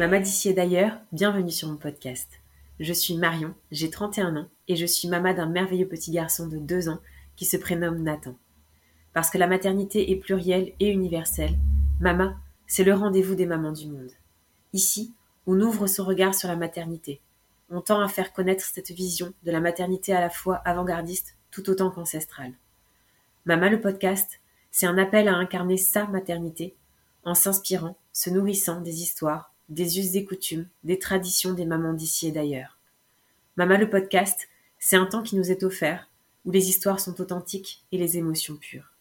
Maman d'ici et d'ailleurs, bienvenue sur mon podcast. Je suis Marion, j'ai 31 ans et je suis maman d'un merveilleux petit garçon de 2 ans qui se prénomme Nathan. Parce que la maternité est plurielle et universelle, Mama, c'est le rendez-vous des mamans du monde. Ici, on ouvre son regard sur la maternité. On tend à faire connaître cette vision de la maternité à la fois avant-gardiste tout autant qu'ancestrale. Mama le podcast, c'est un appel à incarner sa maternité en s'inspirant, se nourrissant des histoires, des us et coutumes, des traditions des mamans d'ici et d'ailleurs. Mama le podcast, c'est un temps qui nous est offert, où les histoires sont authentiques et les émotions pures.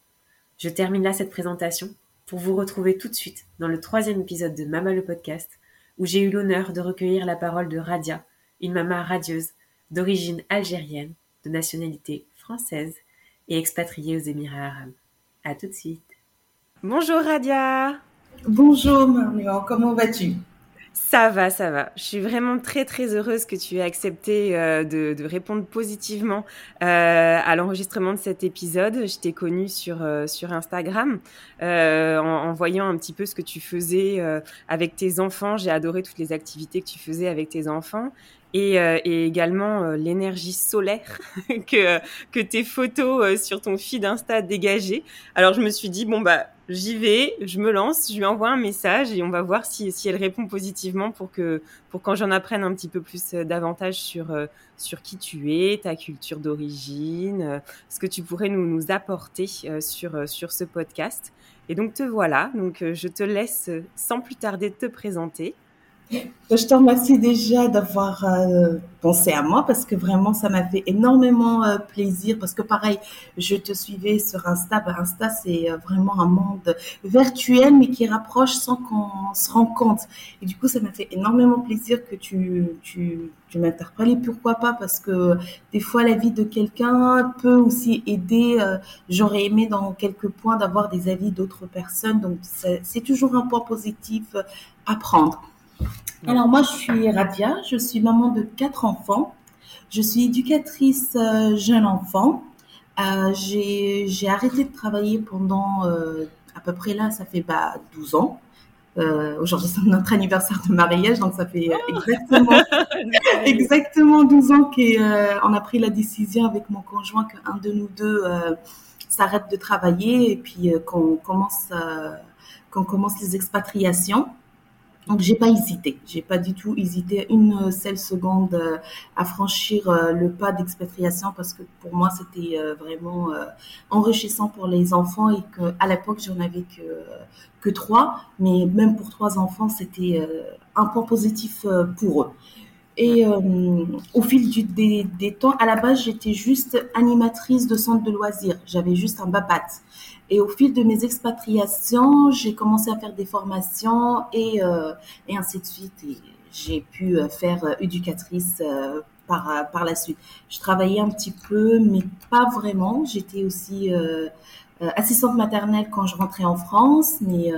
Je termine là cette présentation pour vous retrouver tout de suite dans le troisième épisode de Mama le podcast, où j'ai eu l'honneur de recueillir la parole de Radia, une maman radieuse d'origine algérienne, de nationalité française et expatriée aux Émirats arabes. À tout de suite. Bonjour Radia. Bonjour Marion, comment vas-tu? Ça va, ça va. Je suis vraiment très très heureuse que tu aies accepté euh, de, répondre positivement euh, à l'enregistrement de cet épisode. Je t'ai connue sur euh, sur Instagram en, voyant un petit peu ce que tu faisais avec tes enfants. J'ai adoré toutes les activités que tu faisais avec tes enfants et, et également l'énergie solaire que que tes photos sur ton feed Insta dégageaient. Alors je me suis dit bon bah j'y vais, je me lance, je lui envoie un message et on va voir si, si elle répond positivement pour que pour quand j'en apprenne un petit peu plus euh, davantage sur euh, sur qui tu es, ta culture d'origine, euh, ce que tu pourrais nous, nous apporter sur sur ce podcast. Et donc te voilà, donc je te laisse sans plus tarder te présenter. Je te remercie déjà d'avoir euh, pensé à moi parce que vraiment ça m'a fait énormément euh, plaisir parce que pareil, je te suivais sur Insta. Ben, Insta c'est euh, vraiment un monde virtuel mais qui rapproche sans qu'on se rende compte. Et du coup ça m'a fait énormément plaisir que tu tu tu m'interpelles. Et pourquoi pas? Parce que des fois la vie de quelqu'un peut aussi aider. J'aurais aimé dans quelques points d'avoir des avis d'autres personnes donc c'est toujours un point positif à prendre. Alors moi, je suis Radia, je suis maman de quatre enfants. Je suis éducatrice euh, jeune enfant. Euh, j'ai arrêté de travailler pendant euh, à peu près là, ça fait bah, 12 ans. Aujourd'hui, c'est notre anniversaire de mariage, donc ça fait exactement, exactement 12 ans qu'on a pris la décision avec mon conjoint qu'un de nous deux s'arrête de travailler et puis qu'on commence, qu'on commence les expatriations. Donc j'ai pas hésité, j'ai pas du tout hésité une seule seconde euh, à franchir euh, le pas d'expatriation parce que pour moi c'était euh, vraiment enrichissant pour les enfants et que à l'époque j'en avais que que trois, mais même pour trois enfants c'était un point positif pour eux. Et au fil des, des, temps, à la base, j'étais juste animatrice de centre de loisirs. J'avais juste un babat. Et au fil de mes expatriations, j'ai commencé à faire des formations et, euh, et ainsi de suite. Et j'ai pu euh, faire euh, éducatrice euh, par, par la suite. Je travaillais un petit peu, mais pas vraiment. J'étais aussi euh, assistante maternelle quand je rentrais en France, mais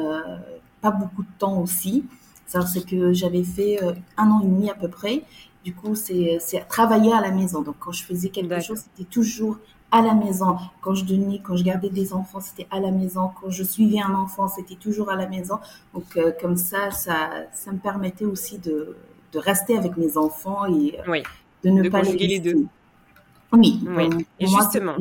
pas beaucoup de temps aussi. C'est que j'avais fait un an et demi à peu près. Du coup, c'est travailler à la maison. Donc, quand je faisais quelque chose, c'était toujours à la maison. Quand je donnais, quand je gardais des enfants, c'était à la maison. Quand je suivais un enfant, c'était toujours à la maison. Donc euh, comme ça, ça, ça me permettait aussi de, de rester avec mes enfants et oui. de ne pas les, les deux. Oui. Et justement,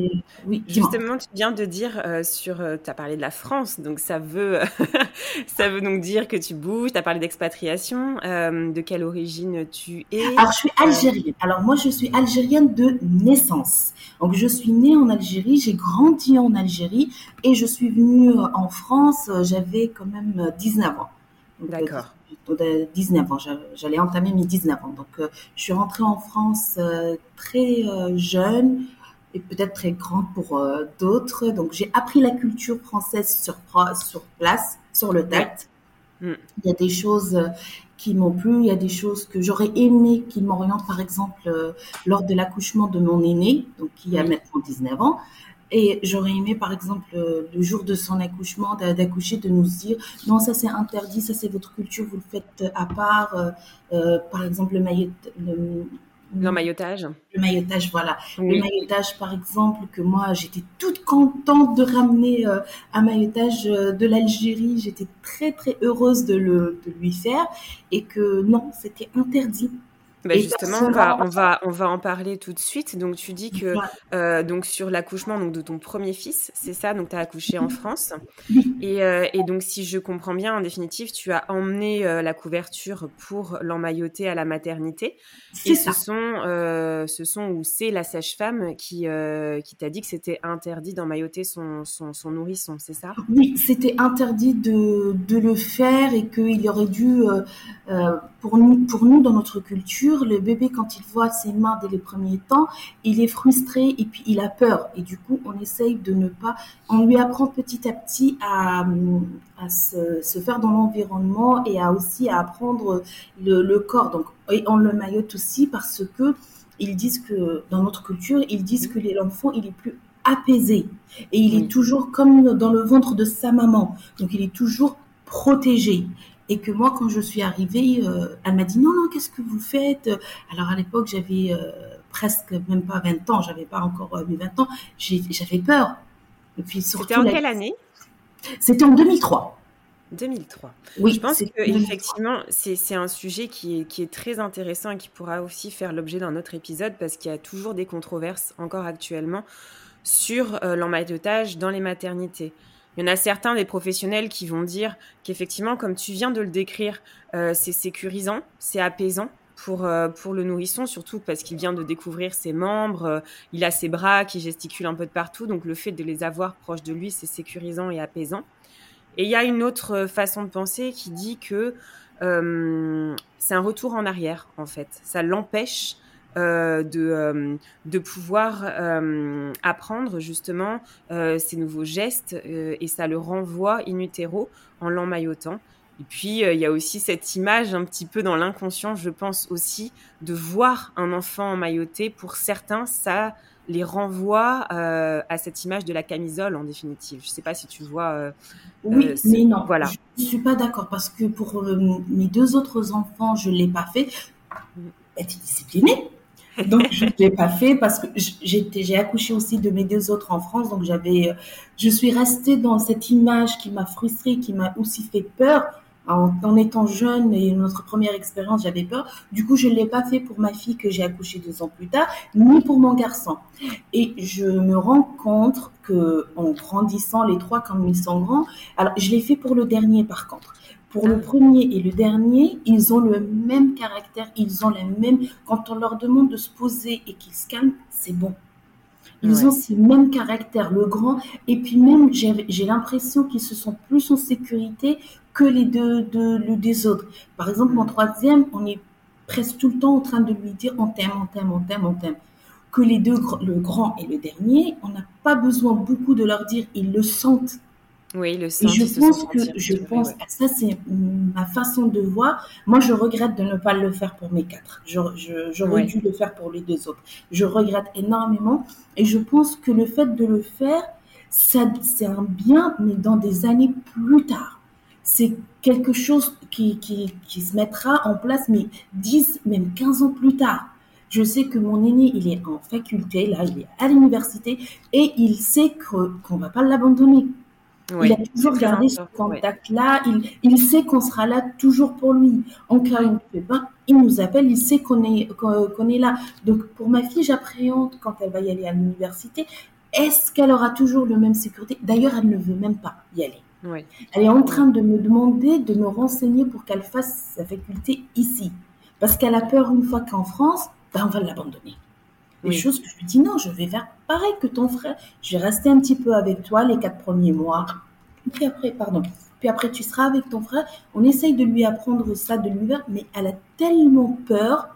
oui, justement, tu viens de dire euh, sur, euh, tu as parlé de la France, donc ça veut, ça veut donc dire que tu bouges. Tu as parlé d'expatriation. Euh, de quelle origine tu es Alors, je suis algérienne. Alors moi, je suis algérienne de naissance. Donc, je suis née en Algérie, j'ai grandi en Algérie et je suis venue en France. J'avais quand même 19 ans. D'accord. 19 ans, j'allais entamer mes 19 ans. Donc, euh, je suis rentrée en France euh, très euh, jeune et peut-être très grande pour d'autres. Donc, j'ai appris la culture française sur, sur place, sur le tête. Mm. Il y a des choses qui m'ont plu, il y a des choses que j'aurais aimé qui m'orientent, par exemple, lors de l'accouchement de mon aîné, donc qui a maintenant 19 ans. Et j'aurais aimé, par exemple, euh, le jour de son accouchement, d'accoucher, de nous dire non, ça c'est interdit, ça c'est votre culture, vous le faites à part. Euh, euh par exemple, le maillot, L'emmaillotage. Le maillotage, voilà. Le maillotage, par exemple, que moi, j'étais toute contente de ramener euh, un maillotage euh, de l'Algérie. J'étais très, très heureuse de, le, de lui faire. Et que non, c'était interdit. Bah justement, on va, on, va, on va en parler tout de suite. Donc, tu dis que euh, donc sur l'accouchement donc de ton premier fils, c'est ça? Donc, tu as accouché en France. Et, euh, et, donc, si je comprends bien, en définitive, tu as emmené euh, la couverture pour l'emmailloter à la maternité. Et ça. ce sont, euh, ce sont ou c'est la sage-femme qui, euh, qui t'a dit que c'était interdit d'emmailloter son, son, son, nourrisson, c'est ça? Oui, c'était interdit de, de le faire et qu'il aurait dû pour nous, pour nous, dans notre culture, le bébé, quand il voit ses mains dès les premiers temps, il est frustré et puis il a peur. Et du coup, on essaye de ne pas, on lui apprend petit à petit à, à se, se faire dans l'environnement et à aussi à apprendre le, le corps. Donc, et on le maillote aussi parce que ils disent que dans notre culture, ils disent que l'enfant, il est plus apaisé et il est toujours comme dans le ventre de sa maman. Donc, il est toujours protégé et que moi, quand je suis arrivée, euh, elle m'a dit non, non, qu'est-ce que vous faites? Alors à l'époque, j'avais euh, presque même pas 20 ans, j'avais pas encore euh, mes 20 ans, j'avais peur. C'était en quelle année? C'était en 2003. 2003. Oui, je pense que effectivement, c'est un sujet qui est, qui est très intéressant et qui pourra aussi faire l'objet d'un autre épisode parce qu'il y a toujours des controverses encore actuellement sur l'emmaillotage dans les maternités. Il y en a certains des professionnels qui vont dire qu'effectivement, comme tu viens de le décrire, euh, c'est sécurisant, c'est apaisant pour, euh, pour le nourrisson, surtout parce qu'il vient de découvrir ses membres, euh, il a ses bras qui gesticulent un peu de partout, donc le fait de les avoir proches de lui, c'est sécurisant et apaisant. Et il y a une autre façon de penser qui dit que c'est un retour en arrière, en fait. Ça l'empêche euh, de, euh, de pouvoir euh, apprendre justement ces nouveaux gestes et ça le renvoie in utero en l'emmaillotant. Et puis, il y a aussi cette image un petit peu dans l'inconscient, je pense aussi, de voir un enfant emmailloté. Pour certains, ça les renvoie à cette image de la camisole, en définitive. Je ne sais pas si tu vois. oui, mais non. Voilà. Je ne suis pas d'accord parce que pour mes deux autres enfants, je ne l'ai pas fait. Mm. Être discipliné? Donc, je ne l'ai pas fait parce que j'ai accouché aussi de mes deux autres en France. Donc, j'avais, je suis restée dans cette image qui m'a frustrée, qui m'a aussi fait peur. En, étant jeune et notre première expérience, j'avais peur. Du coup, je ne l'ai pas fait pour ma fille que j'ai accouché deux ans plus tard, ni pour mon garçon. Et je me rends compte que en grandissant, les trois quand ils sont grands, alors je l'ai fait pour le dernier par contre. Pour le premier et le dernier, ils ont le même caractère, ils ont les mêmes. Quand on leur demande de se poser et qu'ils se calment, c'est bon. Ils ont ces mêmes caractères, le grand. Et puis même, j'ai l'impression qu'ils se sentent plus en sécurité que les deux, deux, des autres. Par exemple, mon troisième, on est presque tout le temps en train de lui dire on t'aime, on t'aime, on t'aime, on t'aime. Que les deux, le grand et le dernier, on n'a pas besoin beaucoup de leur dire, ils le sentent. Oui, le sens. je pense que je pense ça c'est ma façon de voir. Moi, je regrette de ne pas le faire pour mes quatre. J'aurais je, dû le faire pour les deux autres. Je regrette énormément et je pense que le fait de le faire, c'est un bien, mais dans des années plus tard. C'est quelque chose qui, qui, qui se mettra en place, mais 10, même 15 ans plus tard. Je sais que mon aîné, il est en faculté, là, il est à l'université, et il sait qu'on ne va pas l'abandonner il a toujours gardé ce contact-là. Il, il, sait qu'on sera là toujours pour lui. En cas où il ne pas, il nous appelle, il sait qu'on est, qu'on est là. Donc, pour ma fille, j'appréhende quand elle va y aller à l'université. Est-ce qu'elle aura toujours le même sécurité? D'ailleurs, elle ne veut même pas y aller. Elle est en train de me demander de me renseigner pour qu'elle fasse sa faculté ici. Parce qu'elle a peur une fois qu'en France, ben, on va l'abandonner. Des choses que je lui dis non, je vais faire pareil que ton frère. Je vais rester un petit peu avec toi les quatre premiers mois. Puis après, pardon. Puis après, tu seras avec ton frère. On essaye de lui apprendre ça, de lui faire, mais elle a tellement peur.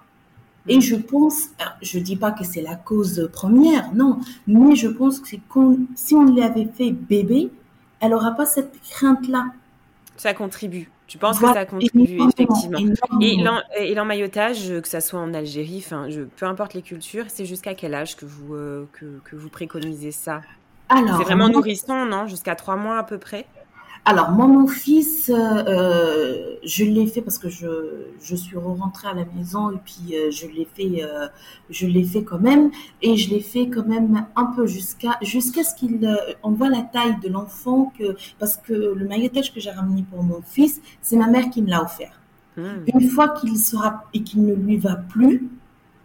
Et je pense, je dis pas que c'est la cause première, non, mais je pense que si on l'avait fait bébé, elle aura pas cette crainte-là. Ça contribue. Tu penses que ça contribue effectivement. Et l'emmaillotage, que ça soit en Algérie, enfin, peu importe les cultures, c'est jusqu'à quel âge que vous euh, que, vous préconisez ça? C'est vraiment nourrisson, non? Jusqu'à trois mois à peu près? Alors, moi, mon fils, euh, je l'ai fait parce que je, je suis rentrée à la maison et puis euh, je l'ai fait, euh, je l'ai fait quand même et je l'ai fait quand même un peu jusqu'à jusqu'à ce qu'il, euh, on voit la taille de l'enfant que parce que le maillotage que j'ai ramené pour mon fils, c'est ma mère qui me l'a offert. Hmm. Une fois qu'il sera et qu'il ne lui va plus,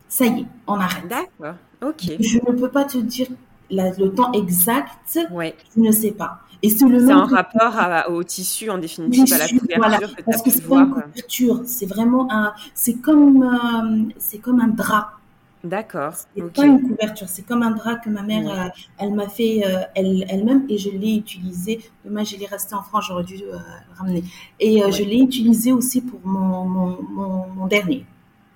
ça y est, on arrête. D'accord. Ok. Je ne peux pas te dire la- le temps exact, Ouais. je ne sais pas. Et c'est le C'est même en que- rapport à- au tissu, en définitive, à la Tissu, couverture voilà, que parce que c'est pas une couverture, c'est vraiment un, c'est comme, euh, c'est comme un drap. D'accord. C'est Ok. pas une couverture, c'est comme un drap que ma mère, Ouais. euh, elle m'a fait euh, elle, elle-même et je l'ai utilisé. Dommage, il est resté en France, j'aurais dû euh, le ramener. Et je l'ai utilisé aussi pour mon, mon, mon, mon dernier.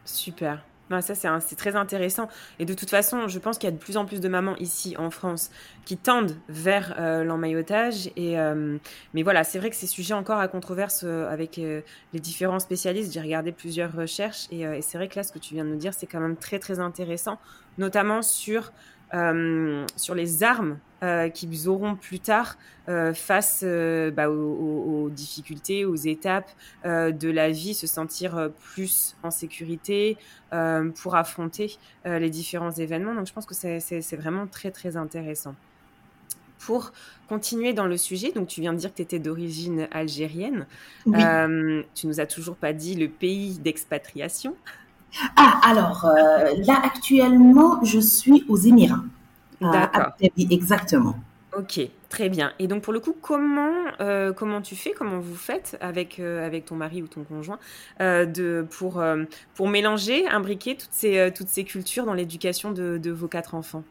Super. Non, ça, c'est très intéressant. Et de toute façon, je pense qu'il y a de plus en plus de mamans ici en France qui tendent vers euh, l'emmaillotage. Et, euh, mais voilà, c'est vrai que c'est sujet encore à controverse euh, avec euh, les différents spécialistes. J'ai regardé plusieurs recherches et, et c'est vrai que là, ce que tu viens de nous dire, c'est quand même très, très intéressant, notamment sur, euh, sur les armes euh, qu'ils auront plus tard euh, face euh, bah, aux, aux- difficultés, aux étapes euh, de la vie, se sentir plus en sécurité euh, pour affronter euh, les différents événements. Donc je pense que c'est- vraiment très très intéressant. Pour continuer dans le sujet, donc tu viens de dire que tu étais d'origine algérienne. Oui. Euh, tu nous as toujours pas dit le pays d'expatriation. Ah, alors, euh, là, actuellement, je suis aux Émirats. à D'accord. Exactement. Ok, très bien. Et donc pour le coup, comment euh, comment tu fais, comment vous faites avec euh, avec ton mari ou ton conjoint euh, de pour euh, pour mélanger, imbriquer toutes ces euh, toutes ces cultures dans l'éducation de, de vos quatre enfants?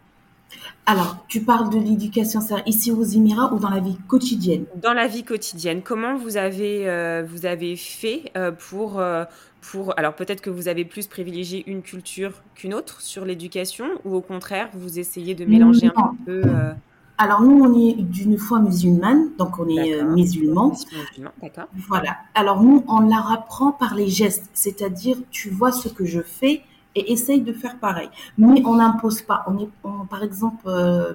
Alors, tu parles de l'éducation ici aux Émirats ou dans la vie quotidienne? Dans la vie quotidienne. Comment vous avez euh, vous avez fait euh, pour euh, pour alors peut-être que vous avez plus privilégié une culture qu'une autre sur l'éducation ou au contraire vous essayez de mélanger un Non. peu. Alors, nous, on est d'une foi musulmane, donc on est musulmans. Voilà. Alors, nous, on leur apprend par les gestes, c'est-à-dire, tu vois ce que je fais et essaye de faire pareil. Mais on n'impose pas. On est, on- par exemple, euh,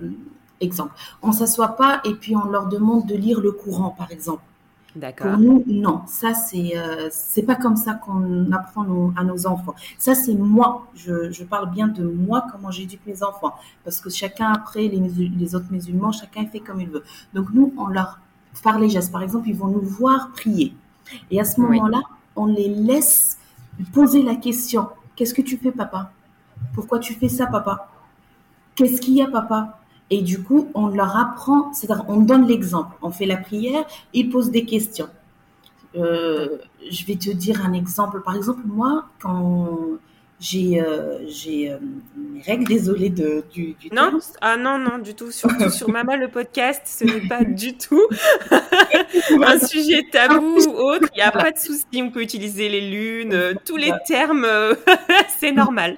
exemple, on s'assoit pas et puis on leur demande de lire le Coran, par exemple. Pour D'accord. nous, non, ça c'est euh, c'est pas comme ça qu'on apprend nos- à nos enfants. Ça c'est moi, je, je parle bien de moi comment j'éduque mes enfants, parce que chacun après les, les autres musulmans, chacun fait comme il veut. Donc nous, on leur par les gestes, par exemple, ils vont nous voir prier, et à ce Oui. moment-là, on les laisse poser la question qu'est-ce que tu fais, papa? Pourquoi tu fais ça, papa? Qu'est-ce qu'il y a, papa? Et du coup, on leur apprend, c'est-à-dire on donne l'exemple. On fait la prière, ils posent des questions. Euh, je vais te dire un exemple. Par exemple, moi, quand j'ai euh, j'ai euh, mes règles, désolée de, du, du Non, terme. ah non, non, du tout. Surtout sur Mama le podcast, ce n'est pas du tout un sujet tabou ou autre. Il n'y a pas de souci, on peut utiliser les lunes, euh, tous les termes, euh, c'est normal.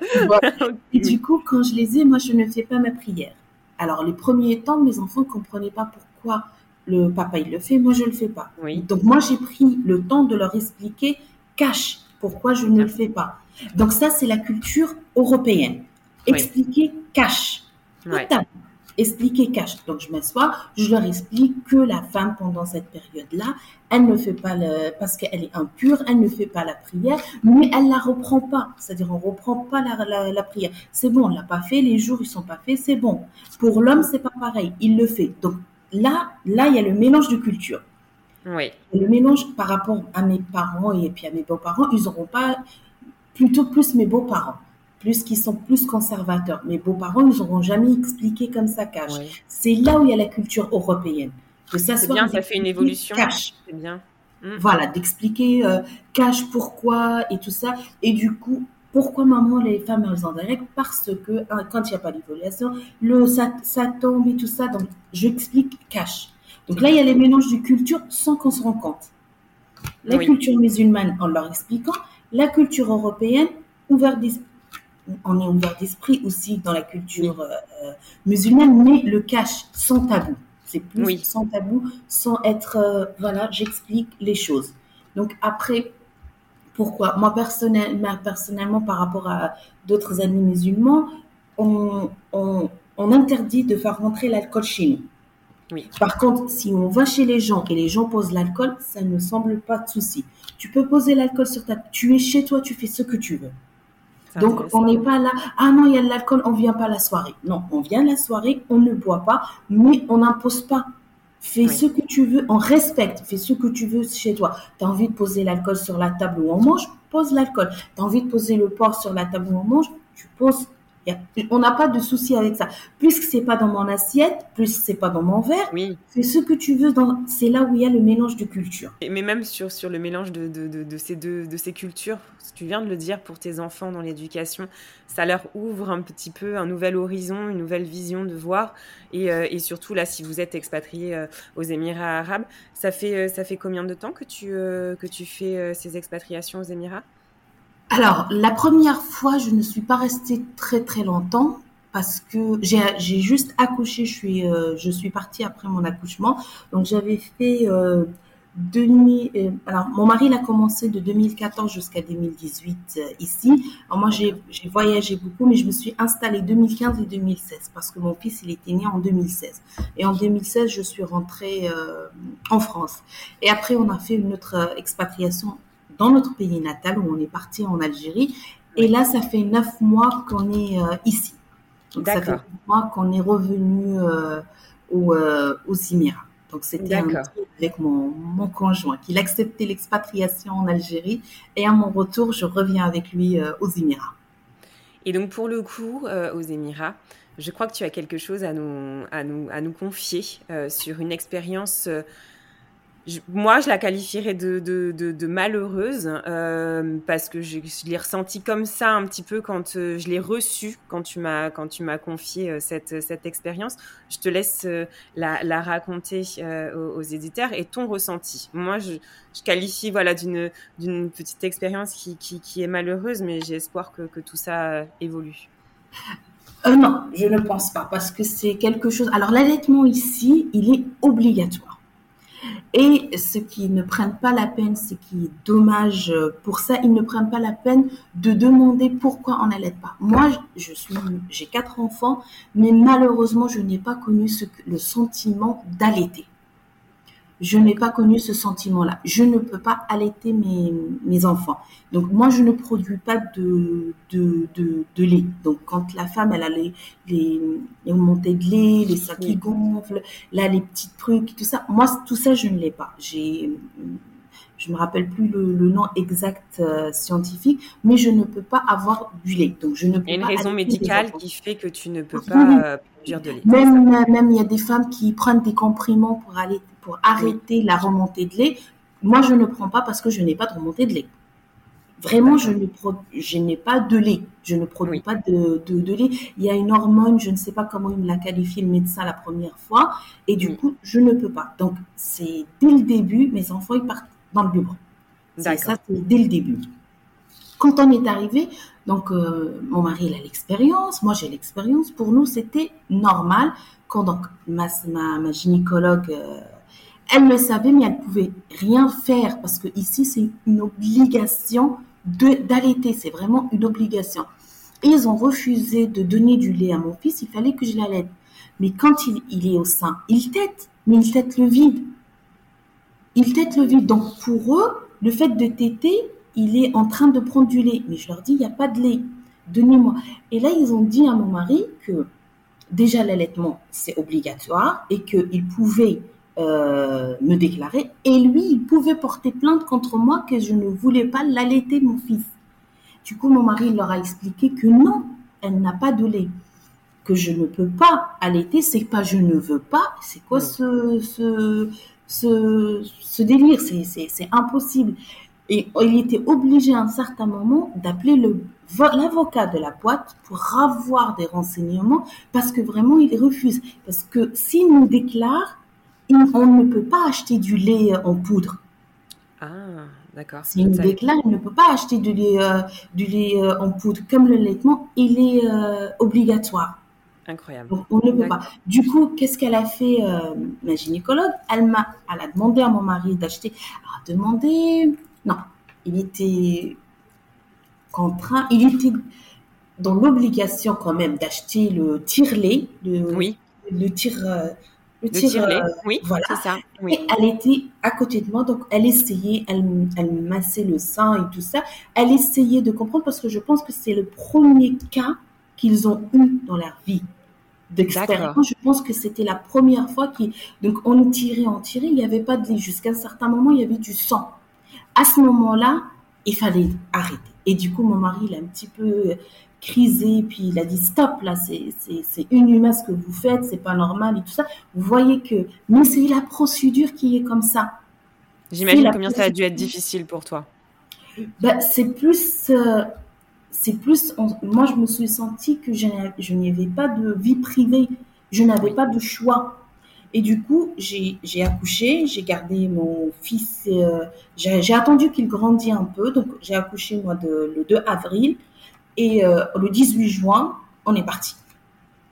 Et du coup, quand je les ai, moi, je ne fais pas ma prière. Alors, les premiers temps, mes enfants ne comprenaient pas pourquoi le papa, il le fait, moi, je ne le fais pas. Oui, Donc, moi, j'ai pris le temps de leur expliquer cache pourquoi je ne le fais pas. Donc, ça, c'est la culture européenne. Oui. Expliquer ouais. tabou. Expliquer cache. Donc, je m'assois, je leur explique que la femme, pendant cette période-là, elle ne fait pas le, parce qu'elle est impure, elle ne fait pas la prière, mais elle la reprend pas. C'est-à-dire, on reprend pas la, la, la prière. C'est bon, on l'a pas fait, les jours, ils sont pas faits, c'est bon. Pour l'homme, c'est pas pareil. Il le fait. Donc, là, là, il y a le mélange de culture. Oui, Le mélange par rapport à mes parents et puis à mes beaux-parents, ils n'auront pas, plutôt plus mes beaux-parents, plus qu'ils sont plus conservateurs. Mes beaux-parents, ils n'auront jamais expliqué comme ça cache. ouais. C'est là où il y a la culture européenne. De C'est s'asseoir bien, ça fait une évolution. C'est bien. Mm. Voilà, d'expliquer euh, cache pourquoi et tout ça. Et du coup, pourquoi maman, les femmes, elles ont des règles Parce que hein, quand il n'y a pas d'évaluation, le, ça, ça tombe et tout ça. Donc, j'explique cache. Donc là, il y a les mélanges de cultures sans qu'on se rende compte. La Oui. culture musulmane en leur expliquant, la culture européenne, ouvert. On est ouvert d'esprit aussi dans la culture euh, musulmane, mais le cache sans tabou. C'est plus Oui. sans tabou, sans être. euh, voilà, j'explique les choses. Donc après, pourquoi? Moi, personnellement, personnellement, par rapport à d'autres amis musulmans, on, on, on interdit de faire rentrer l'alcool chez nous. Oui. Par contre, si on va chez les gens et les gens posent l'alcool, ça ne semble pas de souci. Tu peux poser l'alcool sur ta... Tu es chez toi, tu fais ce que tu veux. Donc, on n'est pas là, ah non, il y a de l'alcool, on vient pas à la soirée. Non, on vient à la soirée, on ne boit pas, mais on n'impose pas. Fais ce que tu veux, on respecte, fais ce que tu veux chez toi. Tu as envie de poser l'alcool sur la table où on mange, pose l'alcool. Tu as envie de poser le porc sur la table où on mange, tu poses on n'a pas de souci avec ça. Puisque c'est pas dans mon assiette, plus c'est pas dans mon verre, oui. fais ce que tu veux. Dans... C'est là où il y a le mélange de cultures. Mais même sur, sur le mélange de, de, ces deux de ces cultures, tu viens de le dire pour tes enfants dans l'éducation, ça leur ouvre un petit peu un nouvel horizon, une nouvelle vision de voir. Et, euh, et surtout là, si vous êtes expatrié euh, aux Émirats arabes, ça fait, euh, ça fait combien de temps que tu, que tu fais ces expatriations aux Émirats? Alors, la première fois, je ne suis pas restée très très longtemps parce que j'ai juste accouché. Je suis, euh, je suis partie après mon accouchement. Donc, j'avais fait euh, demi. Euh, alors, mon mari l'a commencé de 2014 jusqu'à 2018 euh, ici. Alors, moi, j'ai voyagé beaucoup, mais je me suis installée 2015 et 2016 parce que mon fils, il était né en 2016. Et en 2016, je suis rentrée en France. Et après, on a fait une autre expatriation dans notre pays natal où on est parti en Algérie. Et là, ça fait neuf mois qu'on est euh, ici. Donc, ça fait neuf mois qu'on est revenu euh, au, euh, aux Émirats. Donc, c'était avec mon, mon conjoint qu'il acceptait l'expatriation en Algérie. Et à mon retour, je reviens avec lui aux Émirats. Et donc, pour le coup, aux Émirats, je crois que tu as quelque chose à nous, à nous, à nous confier sur une expérience moi, je la qualifierais de, de, de, malheureuse euh, parce que je, l'ai ressenti comme ça un petit peu quand euh, je l'ai reçu, quand tu m'as quand tu m'as confié euh, cette, cette expérience. Je te laisse la, la, raconter aux, éditeurs et ton ressenti. Moi, je, je qualifie voilà d'une d'une petite expérience qui, qui, qui, est malheureuse, mais j'ai espoir que, que tout ça évolue. non, je ne pense pas parce que c'est quelque chose. Alors l'allaitement ici, il est obligatoire. Et ce qui ne prennent pas la peine, ce qui est dommage pour ça, ils ne prennent pas la peine de demander pourquoi on n'allait pas. Moi, je suis, j'ai quatre enfants, mais malheureusement, je n'ai pas connu le sentiment d'allaiter je n'ai pas connu ce sentiment-là. Je ne peux pas allaiter mes, mes enfants. Donc moi, je ne produis pas de, de, de, lait. Donc quand la femme, elle a les, les, montées de lait, les sacs qui gonflent, là, les petits trucs, tout ça, moi, tout ça, je ne l'ai pas. J'ai je me rappelle plus le, nom exact euh, scientifique, mais je ne peux pas avoir du lait. Donc je ne peux il y a une raison médicale qui fait que tu ne peux pas euh, produire de lait. Même, même il y a des femmes qui prennent des compriments pour aller pour arrêter la remontée de lait. Moi, je ne prends pas parce que je n'ai pas de remontée de lait. Vraiment, je ne je n'ai pas de lait. Je ne produis pas de, de, lait. Il y a une hormone, je ne sais pas comment il me l'a qualifié le médecin la première fois, et du coup, je ne peux pas. Donc, c'est dès le début, mes enfants, ils partent dans le biberon. Ça, c'est dès le début. Quand on est arrivé, donc euh, mon mari il a l'expérience, moi j'ai l'expérience. Pour nous, c'était normal. Quand donc ma, ma, gynécologue euh, elle le savait, mais elle pouvait rien faire parce que ici, c'est une obligation d'allaiter. C'est vraiment une obligation. Et ils ont refusé de donner du lait à mon fils. Il fallait que je l'allaite. Mais quand il, il, est au sein, il tète, mais il tète le vide. Il tète le vide. Donc pour eux, le fait de téter, il est en train de prendre du lait. Mais je leur dis, il n'y a pas de lait. Donnez-moi. Et là, ils ont dit à mon mari que déjà l'allaitement, c'est obligatoire et qu'il pouvait euh, me déclarer. Et lui, il pouvait porter plainte contre moi que je ne voulais pas l'allaiter, mon fils. Du coup, mon mari leur a expliqué que non, elle n'a pas de lait. Que je ne peux pas allaiter, c'est pas je ne veux pas. C'est quoi ce, ce, ce, ce délire C'est impossible. Et il était obligé à un certain moment d'appeler l'avocat de la boîte pour avoir des renseignements parce que vraiment il refuse. Parce que s'il nous déclare, on ne peut pas acheter du lait en poudre. Ah, d'accord. Si une déclare, on ne peut pas acheter du lait, euh, du lait euh, en poudre. Comme le laitement, il est euh, obligatoire. Incroyable. on ne peut pas. Du coup, qu'est-ce qu'elle a fait, ma gynécologue? Elle m'a, elle a demandé à mon mari d'acheter. Elle a demandé, non, il était contraint, il était dans l'obligation quand même d'acheter le tire-lait, oui. le tire le, tirelet. oui, voilà. c'est ça. Oui. Et elle était à côté de moi, donc elle essayait, elle, elle me massait le sein et tout ça. Elle essayait de comprendre parce que je pense que c'est le premier cas qu'ils ont eu dans leur vie d'expérience. Je pense que c'était la première fois qu'ils, donc on tirait, on tirait, il n'y avait pas de jusqu'à un certain moment, il y avait du sang. À ce moment-là, il fallait arrêter. Et du coup, mon mari, il a un petit peu crisé, puis il a dit stop, là, c'est inhumain ce que vous faites, c'est pas normal et tout ça. Vous voyez que, mais c'est la procédure qui est comme ça. J'imagine combien ça a dû être difficile pour toi. Ben, c'est plus, euh, c'est plus, moi je me suis sentie que je n'y avais pas de vie privée, je n'avais pas de choix. Et du coup, j'ai accouché, j'ai gardé mon fils, euh, j'ai attendu qu'il grandisse un peu, donc j'ai accouché moi de, le 2 avril, et euh, le 18 juin, on est parti.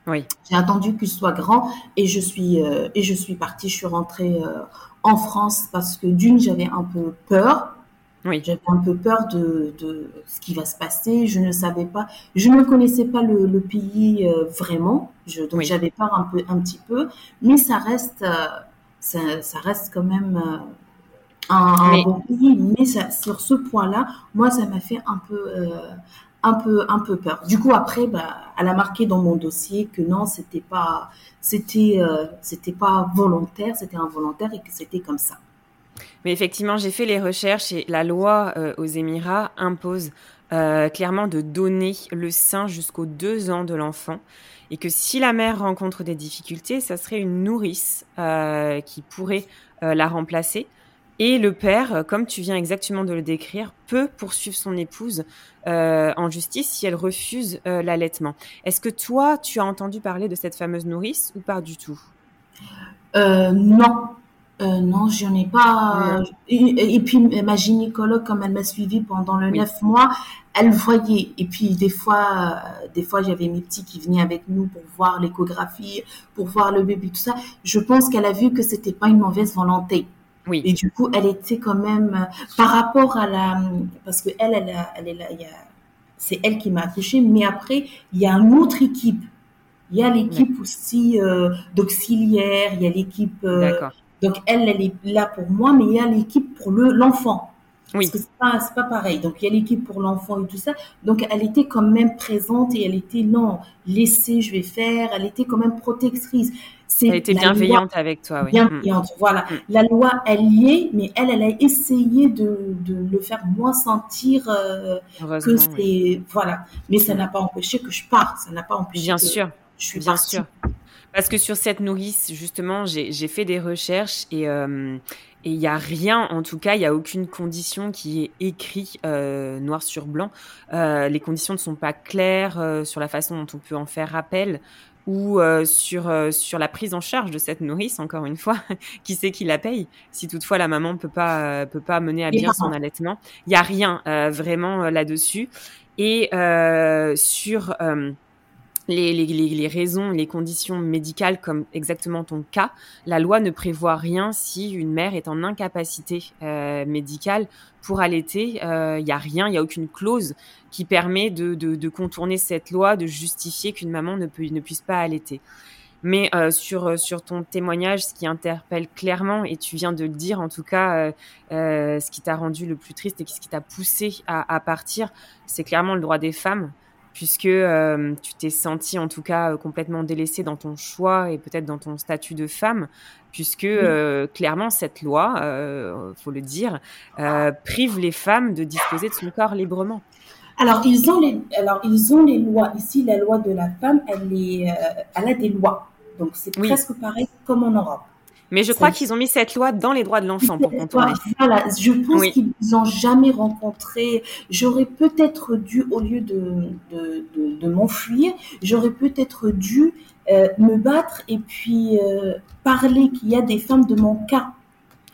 Oui. J'ai attendu qu'il soit grand et je suis euh, et je suis partie. Je suis rentrée en France parce que d'une j'avais un peu peur oui. J'avais un peu peur de, de, ce qui va se passer. Je ne savais pas, je ne connaissais pas le, le pays euh, vraiment. Je, donc j'avais peur un peu, un petit peu, mais ça reste, euh, ça, ça, reste quand même euh, un, bon pays. Mais ça, sur ce point-là, moi, ça m'a fait un peu, un peu, un peu peur. Du coup, après, bah, elle a marqué dans mon dossier que non, c'était pas, c'était, c'était pas volontaire, c'était involontaire et que c'était comme ça. Mais effectivement, j'ai fait les recherches et la loi euh, aux Émirats impose euh, clairement de donner le sein jusqu'aux deux ans de l'enfant et que si la mère rencontre des difficultés, ça serait une nourrice euh, qui pourrait la remplacer. Et le père, comme tu viens exactement de le décrire, peut poursuivre son épouse en justice si elle refuse l'allaitement. Est-ce que toi, tu as entendu parler de cette fameuse nourrice ou pas du tout? Non, euh, non, j'en ai pas. Et, puis ma gynécologue, comme elle m'a suivie pendant le neuf mois, elle voyait. Et puis des fois, des fois j'avais mes petits qui venaient avec nous pour voir l'échographie, pour voir le bébé, tout ça. Je pense qu'elle a vu que c'était pas une mauvaise volonté. Oui. Et du coup, elle était quand même par rapport à la, parce que elle, elle, elle est là, a, c'est elle qui m'a accouchée, mais après il y a une autre équipe. Il y a l'équipe aussi euh, d'auxiliaires, il y a l'équipe. Euh, donc elle, elle est là pour moi, mais il y a l'équipe pour le l'enfant. Oui. Parce que c'est pas, pas pareil. Donc il y a l'équipe pour l'enfant et tout ça. Donc elle était quand même présente et elle était non, laissez, je vais faire. Elle était quand même protectrice. Elle était bienveillante avec toi, oui. Bienveillante, mm. voilà. Mm. La loi, elle y est, mais elle, elle a essayé de, de le faire moins sentir euh, que c'est voilà. Mais ça n'a pas empêché que je parte. Ça n'a pas empêché. Bien que sûr. Je suis bien sûr. Parce que sur cette nourrice, justement, j'ai fait des recherches et euh, il n'y a rien, en tout cas, il n'y a aucune condition qui est écrite euh, noir sur blanc. Euh, les conditions ne sont pas claires euh, sur la façon dont on peut en faire appel ou sur sur la prise en charge de cette nourrice. Encore une fois, qui sait qui la paye Si toutefois la maman peut pas peut pas mener à bien son allaitement, il y a rien vraiment là-dessus. Et sur les, les, les, raisons, les conditions médicales, comme exactement ton cas, la loi ne prévoit rien si une mère est en incapacité euh, médicale pour allaiter. Il euh, n'y a rien, il n'y a aucune clause qui permet de, de, de, contourner cette loi, de justifier qu'une maman ne, peut, ne puisse pas allaiter. Mais euh, sur, sur ton témoignage, ce qui interpelle clairement, et tu viens de le dire en tout cas, euh, euh ce qui t'a rendu le plus triste et ce qui t'a poussé à, à partir, c'est clairement le droit des femmes puisque euh, tu t'es sentie en tout cas euh, complètement délaissée dans ton choix et peut-être dans ton statut de femme, puisque euh, clairement cette loi, faut le dire, prive les femmes de disposer de son corps librement. Alors ils ont les, alors ils ont les lois. Ici, la loi de la femme, elle est, elle a des lois. Donc c'est presque pareil comme en Europe. Mais je crois qu'ils ont mis cette loi dans les droits de l'enfant pour contourner. Voilà, je pense qu'ils n'ont jamais rencontré. J'aurais peut-être dû, au lieu de, de, de, de m'enfuir, j'aurais peut-être dû euh, me battre et puis euh, parler qu'il y a des femmes de mon cas.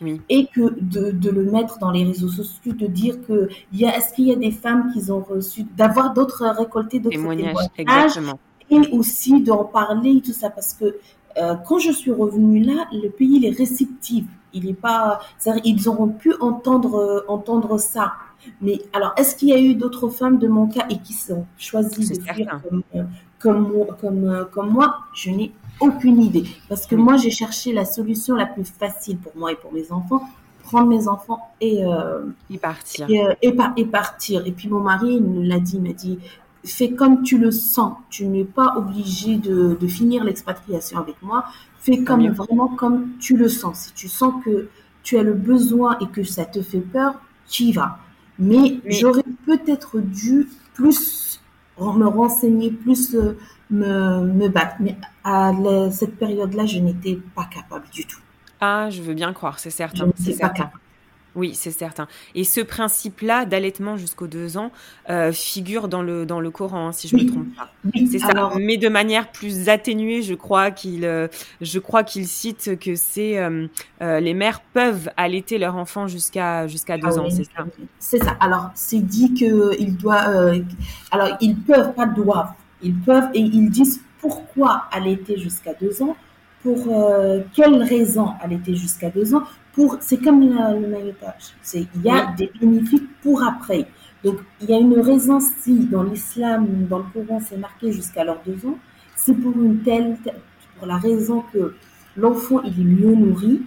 Oui. Et que de, de, le mettre dans les réseaux sociaux, de dire que y a, est-ce qu'il y a des femmes qui ont reçu, d'avoir d'autres récoltés d'autres témoignages, exactement. et aussi d'en parler tout ça parce que euh, quand je suis revenue là, le pays il est réceptif. Il est pas, ils auront pu entendre euh, entendre ça. Mais alors, est-ce qu'il y a eu d'autres femmes de mon cas et qui sont choisies de fuir comme, euh, comme, comme, comme moi? Je n'ai aucune idée. Parce que moi, j'ai cherché la solution la plus facile pour moi et pour mes enfants. Prendre mes enfants et, euh, et partir. Et, euh, et, partir. Et puis mon mari nous l'a dit, il m'a dit, fais comme tu le sens. Tu n'es pas obligé de, de finir l'expatriation avec moi. Fais comme vraiment comme tu le sens. Si tu sens que tu as le besoin et que ça te fait peur, tu y vas. Mais, j'aurais peut-être dû plus me renseigner, plus euh, me, me battre. Mais à cette période-là, je n'étais pas capable du tout. Ah, je veux bien croire, c'est certain. Je n'étais pas capable. Oui, c'est certain. Et ce principe-là d'allaitement jusqu'aux deux ans euh, figure dans le dans le Coran, hein, si je ne me trompe pas. c'est ça. Mais de manière plus atténuée, je crois qu'il euh, je crois qu'il cite que c'est euh, les mères peuvent allaiter leur enfant jusqu'à jusqu'à deux ah ans. c'est ça. C'est ça. Alors c'est dit que il doit. alors ils peuvent pas doivent. Ils peuvent et ils disent pourquoi allaiter jusqu'à deux ans pour quelles raisons allaiter jusqu'à deux ans c'est comme le maillotage. C'est, il y a des bénéfices pour après. Donc, il y a une raison si dans l'islam, dans le Coran, c'est marqué jusqu'à leurs deux ans, c'est pour une telle, pour la raison que l'enfant, il est mieux nourri.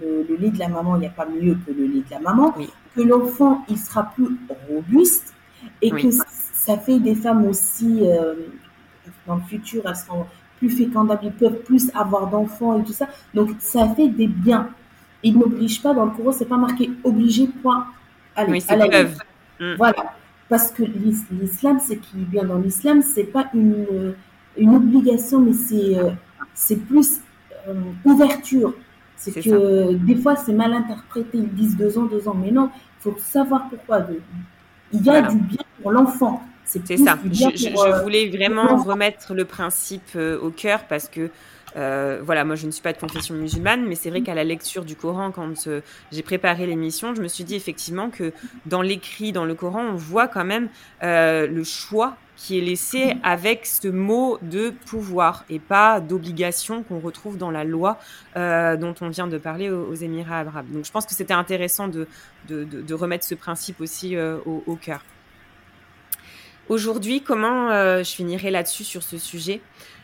Le, lait de la maman, il n'y a pas mieux que le lait de la maman. Que l'enfant, il sera plus robuste et que ça fait des femmes aussi, euh, dans le futur, elles seront plus fécondables, ils peuvent plus avoir d'enfants et tout ça. Donc, ça fait des biens il n'oblige pas, dans le Coran, c'est pas marqué obligé, point. Allez, oui, à la mm. Voilà. Parce que l'islam, c'est qui bien dans l'islam, c'est pas une, une obligation, mais c'est euh, c'est plus euh, ouverture. C'est que des fois, c'est mal interprété. Ils disent deux ans, deux ans. Mais non, il faut savoir pourquoi. Il y a du bien pour l'enfant. C'est ça. Je, je, euh, voulais vraiment remettre le principe au cœur parce que euh, voilà, moi je ne suis pas de confession musulmane, mais c'est vrai qu'à la lecture du Coran, quand euh, j'ai préparé l'émission, je me suis dit effectivement que dans l'écrit, dans le Coran, on voit quand même euh, le choix qui est laissé avec ce mot de pouvoir et pas d'obligation qu'on retrouve dans la loi dont on vient de parler aux, Émirats arabes. Donc je pense que c'était intéressant de, de, remettre ce principe aussi au, au, cœur. Aujourd'hui, comment je finirai là-dessus sur ce sujet?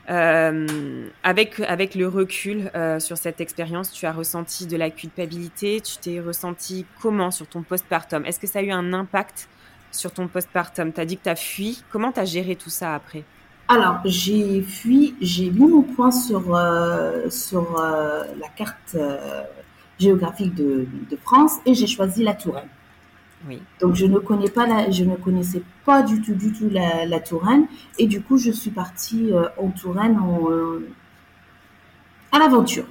Euh, avec, avec le recul euh, sur cette expérience, tu as ressenti de la culpabilité, tu t'es ressenti comment sur ton postpartum? Est-ce que ça a eu un impact sur ton postpartum? Tu as dit que tu as fui. Comment tu as géré tout ça après? Alors, j'ai fui, j'ai mis mon point sur, euh, sur la carte géographique de, de France et j'ai choisi la Touraine. Donc je ne connais pas la, je ne connaissais pas du tout, du tout la, Touraine. Et du coup, je suis partie euh, en Touraine euh, à l'aventure.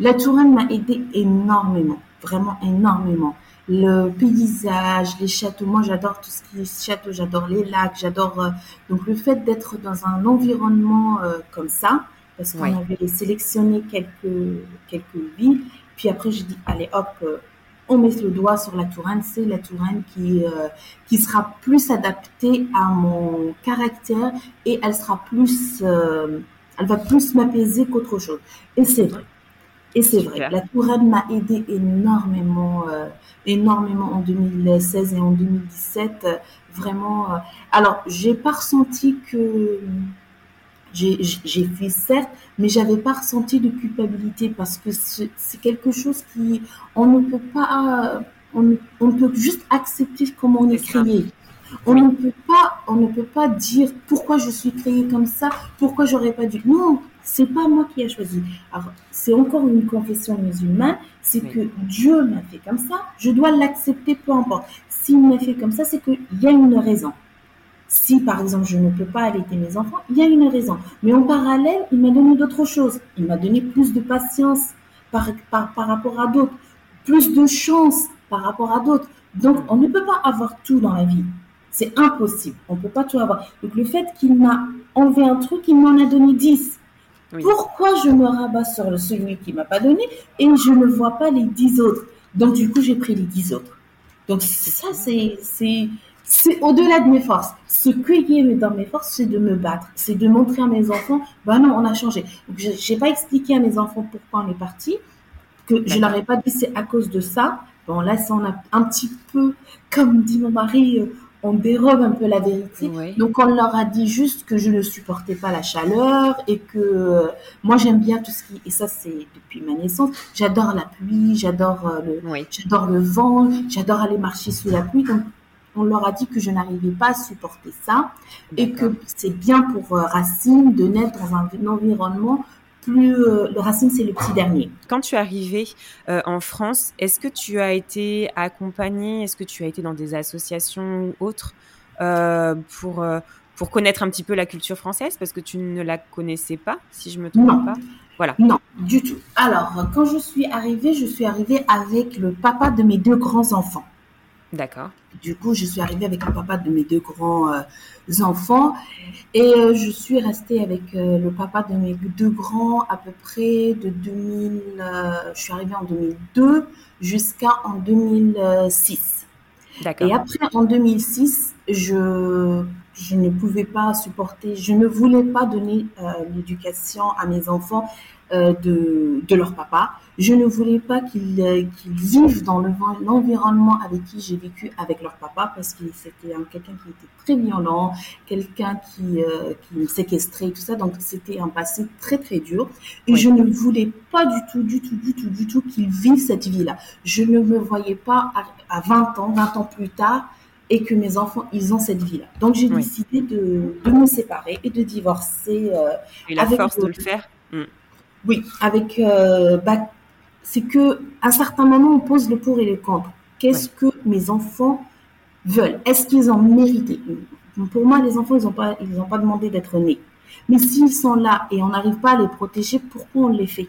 La Touraine m'a aidé énormément, vraiment énormément. Le paysage, les châteaux, moi j'adore tout ce qui est château, j'adore les lacs, j'adore euh, donc le fait d'être dans un environnement comme ça, parce qu'on avait sélectionné quelques quelques villes. Puis après j'ai dit allez hop, on met le doigt sur la Touraine, c'est la Touraine qui, euh, qui sera plus adaptée à mon caractère et elle sera plus, euh, elle va plus m'apaiser qu'autre chose. Et c'est vrai. Et c'est vrai. La Touraine m'a aidé énormément, euh, énormément en 2016 et en 2017. vraiment. alors, j'ai pas ressenti que j'ai fui certes, mais j'avais pas ressenti de culpabilité parce que c'est quelque chose qui, on ne peut pas, on, on peut juste accepter comment on est créé. On ne peut pas, on ne peut pas dire pourquoi je suis créé comme ça, pourquoi j'aurais pas dû. Non, c'est pas moi qui ai choisi. Alors, c'est encore une confession musulmane, c'est que Dieu m'a fait comme ça, je dois l'accepter peu importe. S'il m'a fait comme ça, c'est qu'il y a une raison. Si, par exemple, je ne peux pas allaiter mes enfants, il y a une raison. Mais en parallèle, il m'a donné d'autres choses. Il m'a donné plus de patience par, par, par rapport à d'autres, plus de chance par rapport à d'autres. Donc, on ne peut pas avoir tout dans la vie. C'est impossible. On ne peut pas tout avoir. Donc, le fait qu'il m'a enlevé un truc, il m'en a donné dix. Pourquoi je me rabats sur celui qui m'a pas donné et je ne vois pas les dix autres? Donc, du coup, j'ai pris les dix autres. Donc, ça, c'est c'est au-delà de mes forces. Ce qui est dans mes forces, c'est de me battre, c'est de montrer à mes enfants, bah non, on a changé. Je n'ai pas expliqué à mes enfants pourquoi on est parti, que je leur ai pas dit c'est à cause de ça. Bon, là, ça, on a un petit peu, comme dit mon mari, euh, on dérobe un peu la vérité. Donc on leur a dit juste que je ne supportais pas la chaleur et que euh, moi j'aime bien tout ce qui et ça c'est depuis ma naissance. J'adore la pluie, j'adore euh, le j'adore le vent, j'adore aller marcher sous la pluie. Donc on leur a dit que je n'arrivais pas à supporter ça et que c'est bien pour euh, Racine de naître dans un, environnement plus le Racine c'est le petit dernier. Quand tu es arrivé en France, est-ce que tu as été accompagnée, est-ce que tu as été dans des associations ou autres pour pour connaître un petit peu la culture française? Parce que tu ne la connaissais pas, si je me trompe pas. Voilà. Non, du tout. Alors, quand je suis arrivée, je suis arrivée avec le papa de mes deux grands enfants. D'accord. Du coup, je suis arrivée avec le papa de mes deux grands euh, enfants et euh, je suis restée avec euh, le papa de mes deux grands à peu près de 2000. je suis arrivée en 2002 jusqu'à en 2006. D'accord. Et après, en 2006, je je ne pouvais pas supporter, je ne voulais pas donner l'éducation à mes enfants de, de, leur papa. Je ne voulais pas qu'ils euh, vivent dans l'environnement avec qui j'ai vécu avec leur papa parce que c'était quelqu'un qui était très violent, quelqu'un qui, euh, qui me séquestrait, tout ça. Donc c'était un passé très très dur. Et je ne voulais pas du tout, du tout, du tout, du tout qu'ils vivent cette vie-là. Je ne me voyais pas à, à 20 ans, 20 ans plus tard, et que mes enfants, ils ont cette vie-là. Donc, j'ai décidé de, de, me séparer et de divorcer. Euh, et la force de le faire mm. Oui, avec euh, bah, c'est que à un certain moment on pose le pour et le contre. Qu'est-ce que mes enfants veulent? Est-ce qu'ils ont mérité Pour moi, les enfants, ils n'ont pas, ils ont pas demandé d'être nés. Mais s'ils sont là et on n'arrive pas à les protéger, pourquoi on les fait?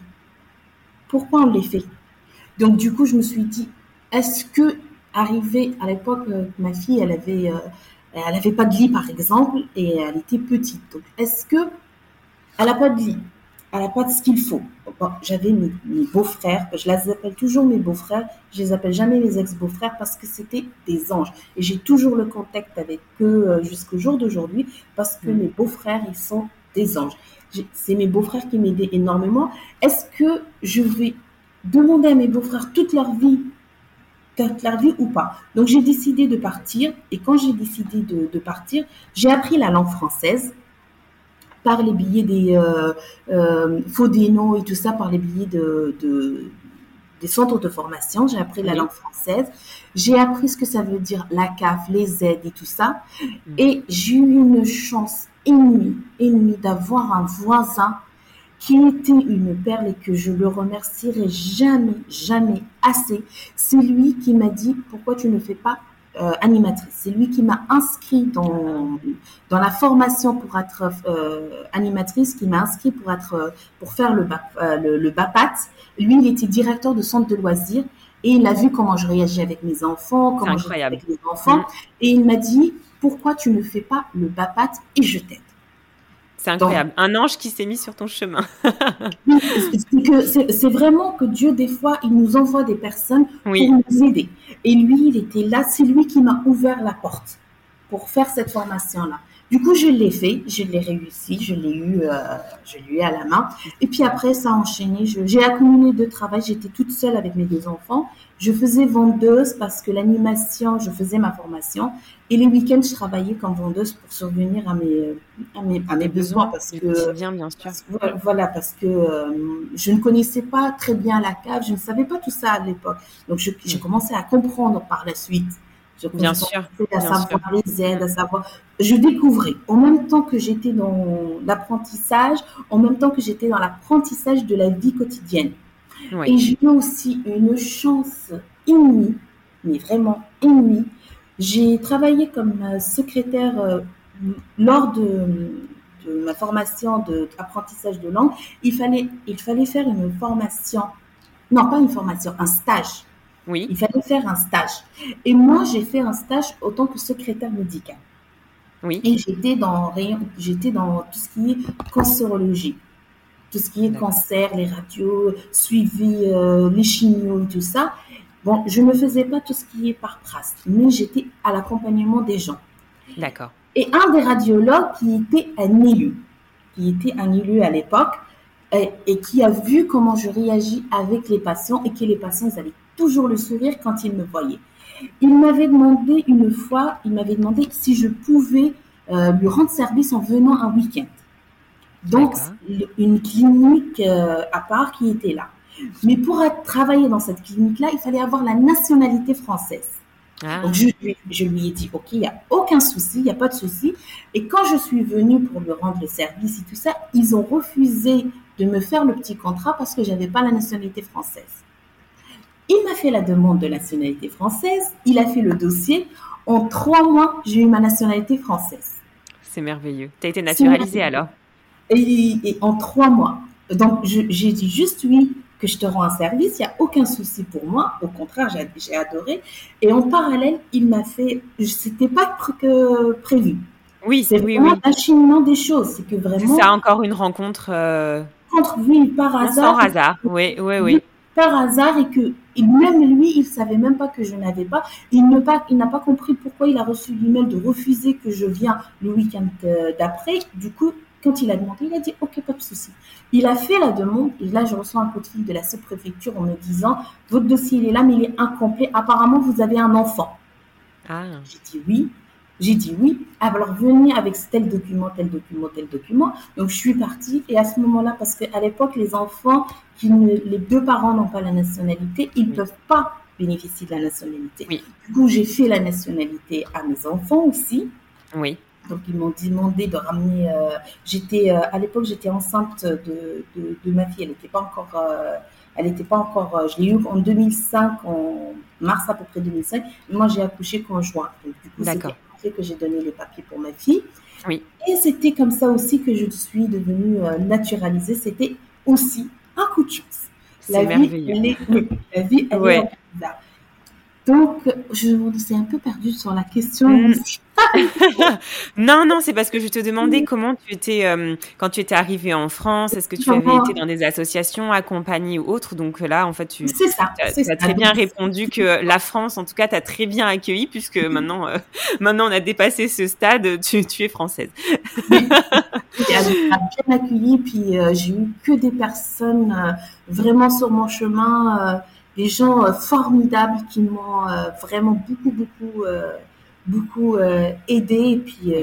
Pourquoi on les fait? Donc du coup, je me suis dit, est-ce que arrivé à l'époque, euh, ma fille, elle avait, euh, elle avait pas de lit par exemple, et elle était petite. Donc, est-ce que elle a pas de lit? Elle n'a pas de ce qu'il faut. J'avais mes, beaux-frères, je les appelle toujours mes beaux-frères, je les appelle jamais mes ex-beaux-frères parce que c'était des anges. Et j'ai toujours le contact avec eux euh, jusqu'au jour d'aujourd'hui parce que mm. mes beaux-frères, ils sont des anges. C'est mes beaux-frères qui m'aidaient énormément. Est-ce que je vais demander à mes beaux-frères toute leur vie toute leur vie ou pas? Donc j'ai décidé de partir et quand j'ai décidé de, de partir, j'ai appris la langue française par les billets des euh, euh, faux des noms et tout ça, par les billets de, de des centres de formation. J'ai appris la langue française. J'ai appris ce que ça veut dire la CAF, les aides et tout ça. Mm. Et j'ai eu une chance inouïe, inouïe d'avoir un voisin qui était une perle et que je le remercierai jamais, jamais assez. C'est lui qui m'a dit pourquoi tu ne fais pas euh, animatrice. C'est lui qui m'a inscrit dans, dans la formation pour être euh, animatrice, qui m'a inscrit pour être pour faire le, euh, le, le, BAPAT. Lui, il était directeur de centre de loisirs et il a vu comment je réagis avec mes enfants, comment je réagis avec les enfants, mm. et il m'a dit pourquoi tu ne fais pas le BAPAT et je t'aide? C'est incroyable. un ange qui s'est mis sur ton chemin. c'est vraiment que Dieu, des fois, il nous envoie des personnes pour nous aider. Et lui, il était là. C'est lui qui m'a ouvert la porte pour faire cette formation-là. Du coup, je l'ai fait, je l'ai réussi, je l'ai eu, euh, je l'ai eu à la main. Et puis après, ça a enchaîné. J'ai accumulé de travail. J'étais toute seule avec mes deux enfants. Je faisais vendeuse parce que l'animation, je faisais ma formation. Et les week-ends, je travaillais comme vendeuse pour survenir à mes, à mes, à mes besoins. Parce que, bien, bien sûr. voilà, parce que euh, je ne connaissais pas très bien la cave. Je ne savais pas tout ça à l'époque. Donc, j'ai mm. commencé à comprendre par la suite. Je bien sûr. À savoir les aides, à savoir. Je découvrais, en même temps que j'étais dans l'apprentissage, en même temps que j'étais dans l'apprentissage de la vie quotidienne. Et j'ai eu aussi une chance inouïe, mais vraiment inouïe. J'ai travaillé comme euh, secrétaire euh, lors de, de, ma formation d'apprentissage de, de langue. Il fallait, il fallait faire une formation, non pas une formation, un stage oui. Il fallait faire un stage. Et moi, j'ai fait un stage autant que secrétaire médical. Oui. Et j'étais dans, j'étais dans tout ce qui est cancérologie. Tout ce qui est cancer, les radios, suivi, euh, les chimios et tout ça. Bon, je ne faisais pas tout ce qui est par prasse, mais j'étais à l'accompagnement des gens. D'accord. Et un des radiologues qui était un élu, qui était un élu à l'époque, et, et, qui a vu comment je réagis avec les patients et que les patients ils avaient toujours le sourire quand il me voyait. Il m'avait demandé une fois, il m'avait demandé si je pouvais euh, lui rendre service en venant un week-end. Donc, une clinique euh, à part qui était là. Mais pour travailler dans cette clinique-là, il fallait avoir la nationalité française. Ah. Donc, je, je, lui ai dit, OK, il n'y a aucun souci, il n'y a pas de souci. Et quand je suis venue pour lui rendre le service et tout ça, ils ont refusé de me faire le petit contrat parce que j'avais pas la nationalité française. Il m'a fait la demande de nationalité française, il a fait le dossier. En trois mois, j'ai eu ma nationalité française. C'est merveilleux. Tu as été naturalisée alors? Et, en trois mois. Donc, j'ai dit juste oui, que je te rends un service, il n'y a aucun souci pour moi. Au contraire, j'ai adoré. Et en parallèle, il m'a fait, c'était pas que prévu. Oui, c'est vraiment oui. des choses. C'est que vraiment. C'est encore une rencontre. Euh... Rencontre, oui, par hasard. Sans hasard, oui, oui, oui. Par hasard et que même lui, il savait même pas que je n'avais pas. Il n'a pas, il n'a pas compris pourquoi il a reçu l'email de refuser que je viens le week-end euh, d'après. Du coup, quand il a demandé, il a dit OK, pas de souci. Il a fait la demande et là, je reçois un coup de fil de la sous-préfecture en me disant Votre dossier, il est là, mais il est incomplet. Apparemment, vous avez un enfant. Ah. J'ai dit oui. J'ai dit oui. Alors, venez avec tel document, tel document, tel document. Donc, je suis partie. Et à ce moment-là, parce qu'à l'époque, les enfants, qui les deux parents n'ont pas la nationalité, ils ne peuvent pas bénéficier de la nationalité. Du coup, j'ai fait la nationalité à mes enfants aussi. Oui. Donc ils m'ont demandé de ramener. Euh, j'étais euh, à l'époque j'étais enceinte de, de, ma fille. Elle n'était pas encore. Euh, elle n'était pas encore. je l'ai eu en 2005, en mars à peu près 2005. moi j'ai accouché qu'en juin. Donc du coup que j'ai donné les papiers pour ma fille. Oui. Et c'était comme ça aussi que je suis devenue naturalisée. C'était aussi un coup de chance. La vie, elle est, la vie, elle est donc, je me suis un peu perdue sur la question. Mm. non, non, c'est parce que je te demandais comment tu étais euh, quand tu étais arrivée en France. Est-ce que tu avais été dans des associations accompagnées ou autres? Donc là, en fait, tu as, très bien répondu que la France, en tout cas, t'a très bien accueilli puisque maintenant, euh, maintenant, on a dépassé ce stade. Tu, tu es française. oui. bien accueilli. Puis euh, j'ai eu que des personnes vraiment sur mon chemin des gens euh, formidables qui m'ont euh, vraiment beaucoup, beaucoup, euh, beaucoup aidé. Et puis,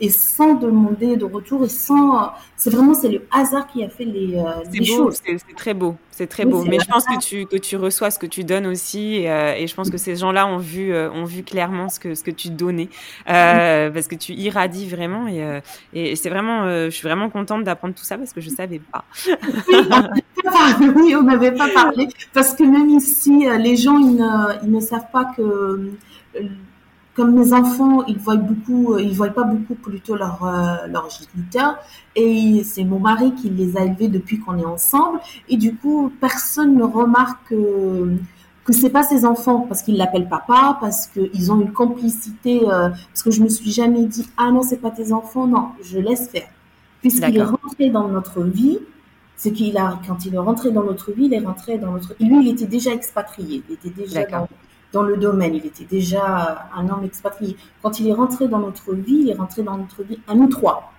et sans demander de retour et sans c'est vraiment c'est le hasard qui a fait les, euh, choses. c'est très beau c'est très beau. mais je pense que tu que tu reçois ce que tu donnes aussi et, et je pense que ces gens-là ont vu ont vu clairement ce que ce que tu donnais parce que tu irradies vraiment et, et c'est vraiment je suis vraiment contente d'apprendre tout ça parce que je savais pas. Oui on n'avait pas parlé parce que même ici les gens ils ne, ils ne savent pas que comme mes enfants, ils voient beaucoup, euh, ils voient pas beaucoup plutôt leur euh, leur géniteur, et c'est mon mari qui les a élevés depuis qu'on est ensemble, et du coup personne ne remarque que, que c'est pas ses enfants parce qu'ils l'appellent papa, parce qu'ils ont une complicité, euh, parce que je me suis jamais dit ah non c'est pas tes enfants, non je laisse faire, puisqu'il est rentré dans notre vie. C'est qu'il a, quand il est rentré dans notre vie, il est rentré dans notre. Lui, il était déjà expatrié, il était déjà dans, dans le domaine. Il était déjà un homme expatrié. Quand il est rentré dans notre vie, il est rentré dans notre vie à nous trois.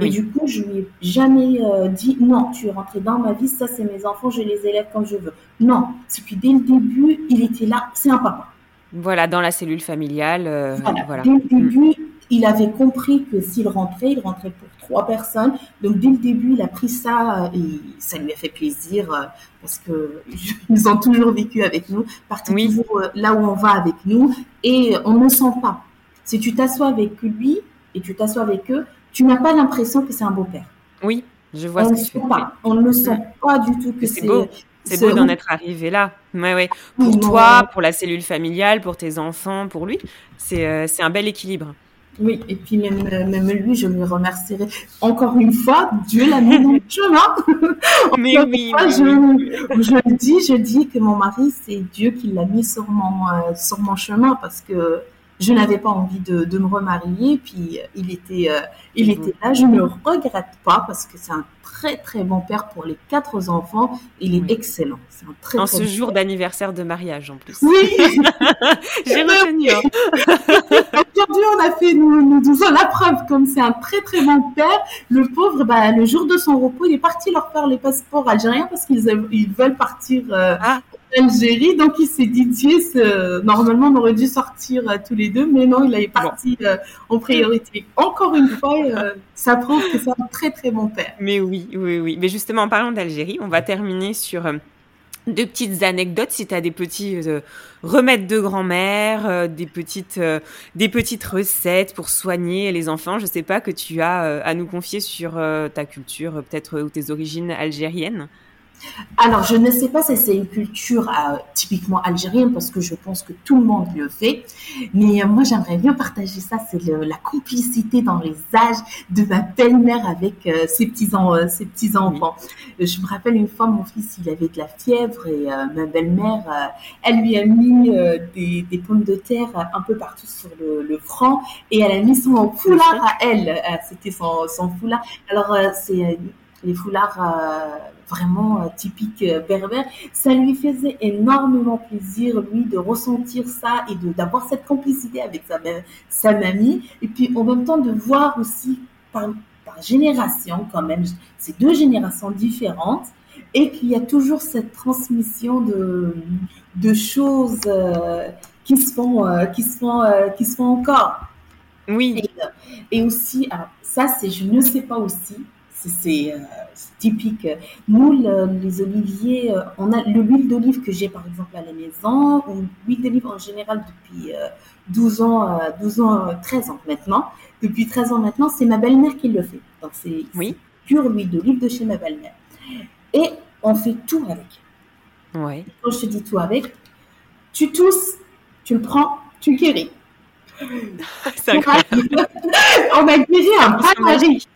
Et du coup, je lui ai jamais euh, dit non, tu es rentré dans ma vie, ça c'est mes enfants, je les élève comme je veux. Non, c'est que dès le début, il était là, c'est un papa. Voilà, dans la cellule familiale. Euh, voilà. Dès le début, il avait compris que s'il rentrait, il rentrait pour trois personnes. Donc dès le début, il a pris ça euh, et ça lui a fait plaisir euh, parce que ils ont toujours vécu avec nous, partis toujours euh, là où on va avec nous et on ne sent pas. Si tu t'assois avec lui et tu t'assois avec eux, tu n'as pas l'impression que c'est un beau-père. Oui, je vois on ce que tu pas. On ne le sent pas du tout que c'est beau. C'est beau d'en être arrivé là. Ouais, ouais. Pour toi, pour la cellule familiale, pour tes enfants, pour lui, c'est un bel équilibre. Oui, et puis même, même lui, je lui remercierai encore une fois. Dieu l'a mis dans le chemin. Mais oui, je, je le dis, je dis que mon mari, c'est Dieu qui l'a mis sur mon, euh, sur mon chemin parce que je n'avais pas envie de, de, me remarier. Puis euh, il était, euh, il était là. Je ne regrette pas parce que c'est un très très bon père pour les quatre enfants. Il est excellent. C'est un très, en ce jour d'anniversaire de mariage en plus. Oui. J'ai retenu. Hein. Aujourd'hui, on a fait, nous, nous disons la preuve, comme c'est un très très bon père. Le pauvre, bah, le jour de son repos, il est parti leur faire les passeports algériens parce qu'ils ils veulent partir. Euh, ah Algérie, donc il s'est dit, Dieu, normalement on aurait dû sortir euh, tous les deux, mais non, il est parti euh, en priorité. Encore une fois, euh, ça prouve que c'est un très très bon père. Mais oui, oui, oui. Mais justement, en parlant d'Algérie, on va terminer sur deux petites anecdotes si tu as des petits remèdes de grand-mère, des petites des petites recettes pour soigner les enfants, je sais pas que tu as à nous confier sur ta culture peut-être ou tes origines algériennes. Alors, je ne sais pas si c'est une culture euh, typiquement algérienne, parce que je pense que tout le monde le fait. Mais euh, moi, j'aimerais bien partager ça. C'est la complicité dans les âges de ma belle-mère avec euh, ses petits-enfants. Ses petits enfants. Je me rappelle une fois, mon fils, il avait de la fièvre et ma belle-mère, elle lui a mis des, pommes de terre un peu partout sur le, front et elle a mis son foulard à elle. C'était son, son foulard. Alors, c'est les foulards vraiment euh, typique euh, berbère, ça lui faisait énormément plaisir, lui, de ressentir ça et de d'avoir cette complicité avec sa, sa mamie. Et puis, en même temps, de voir aussi par, par génération, quand même, ces deux générations différentes, et qu'il y a toujours cette transmission de, de choses euh, qui se font, qui se font, qui se font encore. Oui. Et, et aussi, alors, ça, c'est, je ne sais pas aussi, c'est typique. Nous, les oliviers, euh, on a l'huile d'olive que j'ai par exemple à la maison, ou l'huile d'olive en général depuis 12 euh, ans, 12 euh, ans, 13 ans maintenant. Depuis 13 ans maintenant, c'est ma belle-mère qui le fait. Donc c'est oui. pure huile d'olive de chez ma belle-mère. Et on fait tout avec. Ouais. Quand je te dis tout avec, tu tousses, tu le prends, tu guéris. C'est incroyable. on a guéri un panari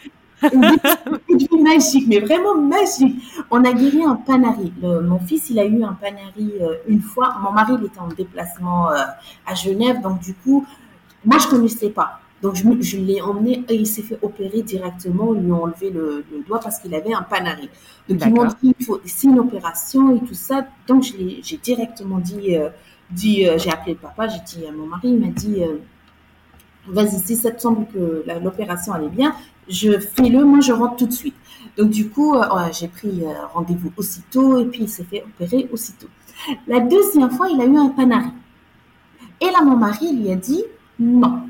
une magique, mais vraiment magique. On a guéri un panari. mon fils, il a eu un panari euh, une fois. Mon mari, il était en déplacement euh, à Genève, donc du coup, moi, je connaissais pas. Donc, je, je l'ai emmené et il s'est fait opérer directement. Ils lui ont enlevé le, doigt parce qu'il avait un panari. Donc, ils m'ont dit il faut, c'est une opération et tout ça. Donc, j'ai directement dit, euh, dit j'ai appelé le papa, j'ai dit à mon mari, il m'a dit vas-y, si ça te semble que l'opération allait bien, je fais-le, moi je rentre tout de suite. Donc du coup, euh, j'ai pris euh, rendez-vous aussitôt et puis il s'est fait opérer aussitôt. La deuxième fois, il a eu un panari. Et là, mon mari lui a dit non.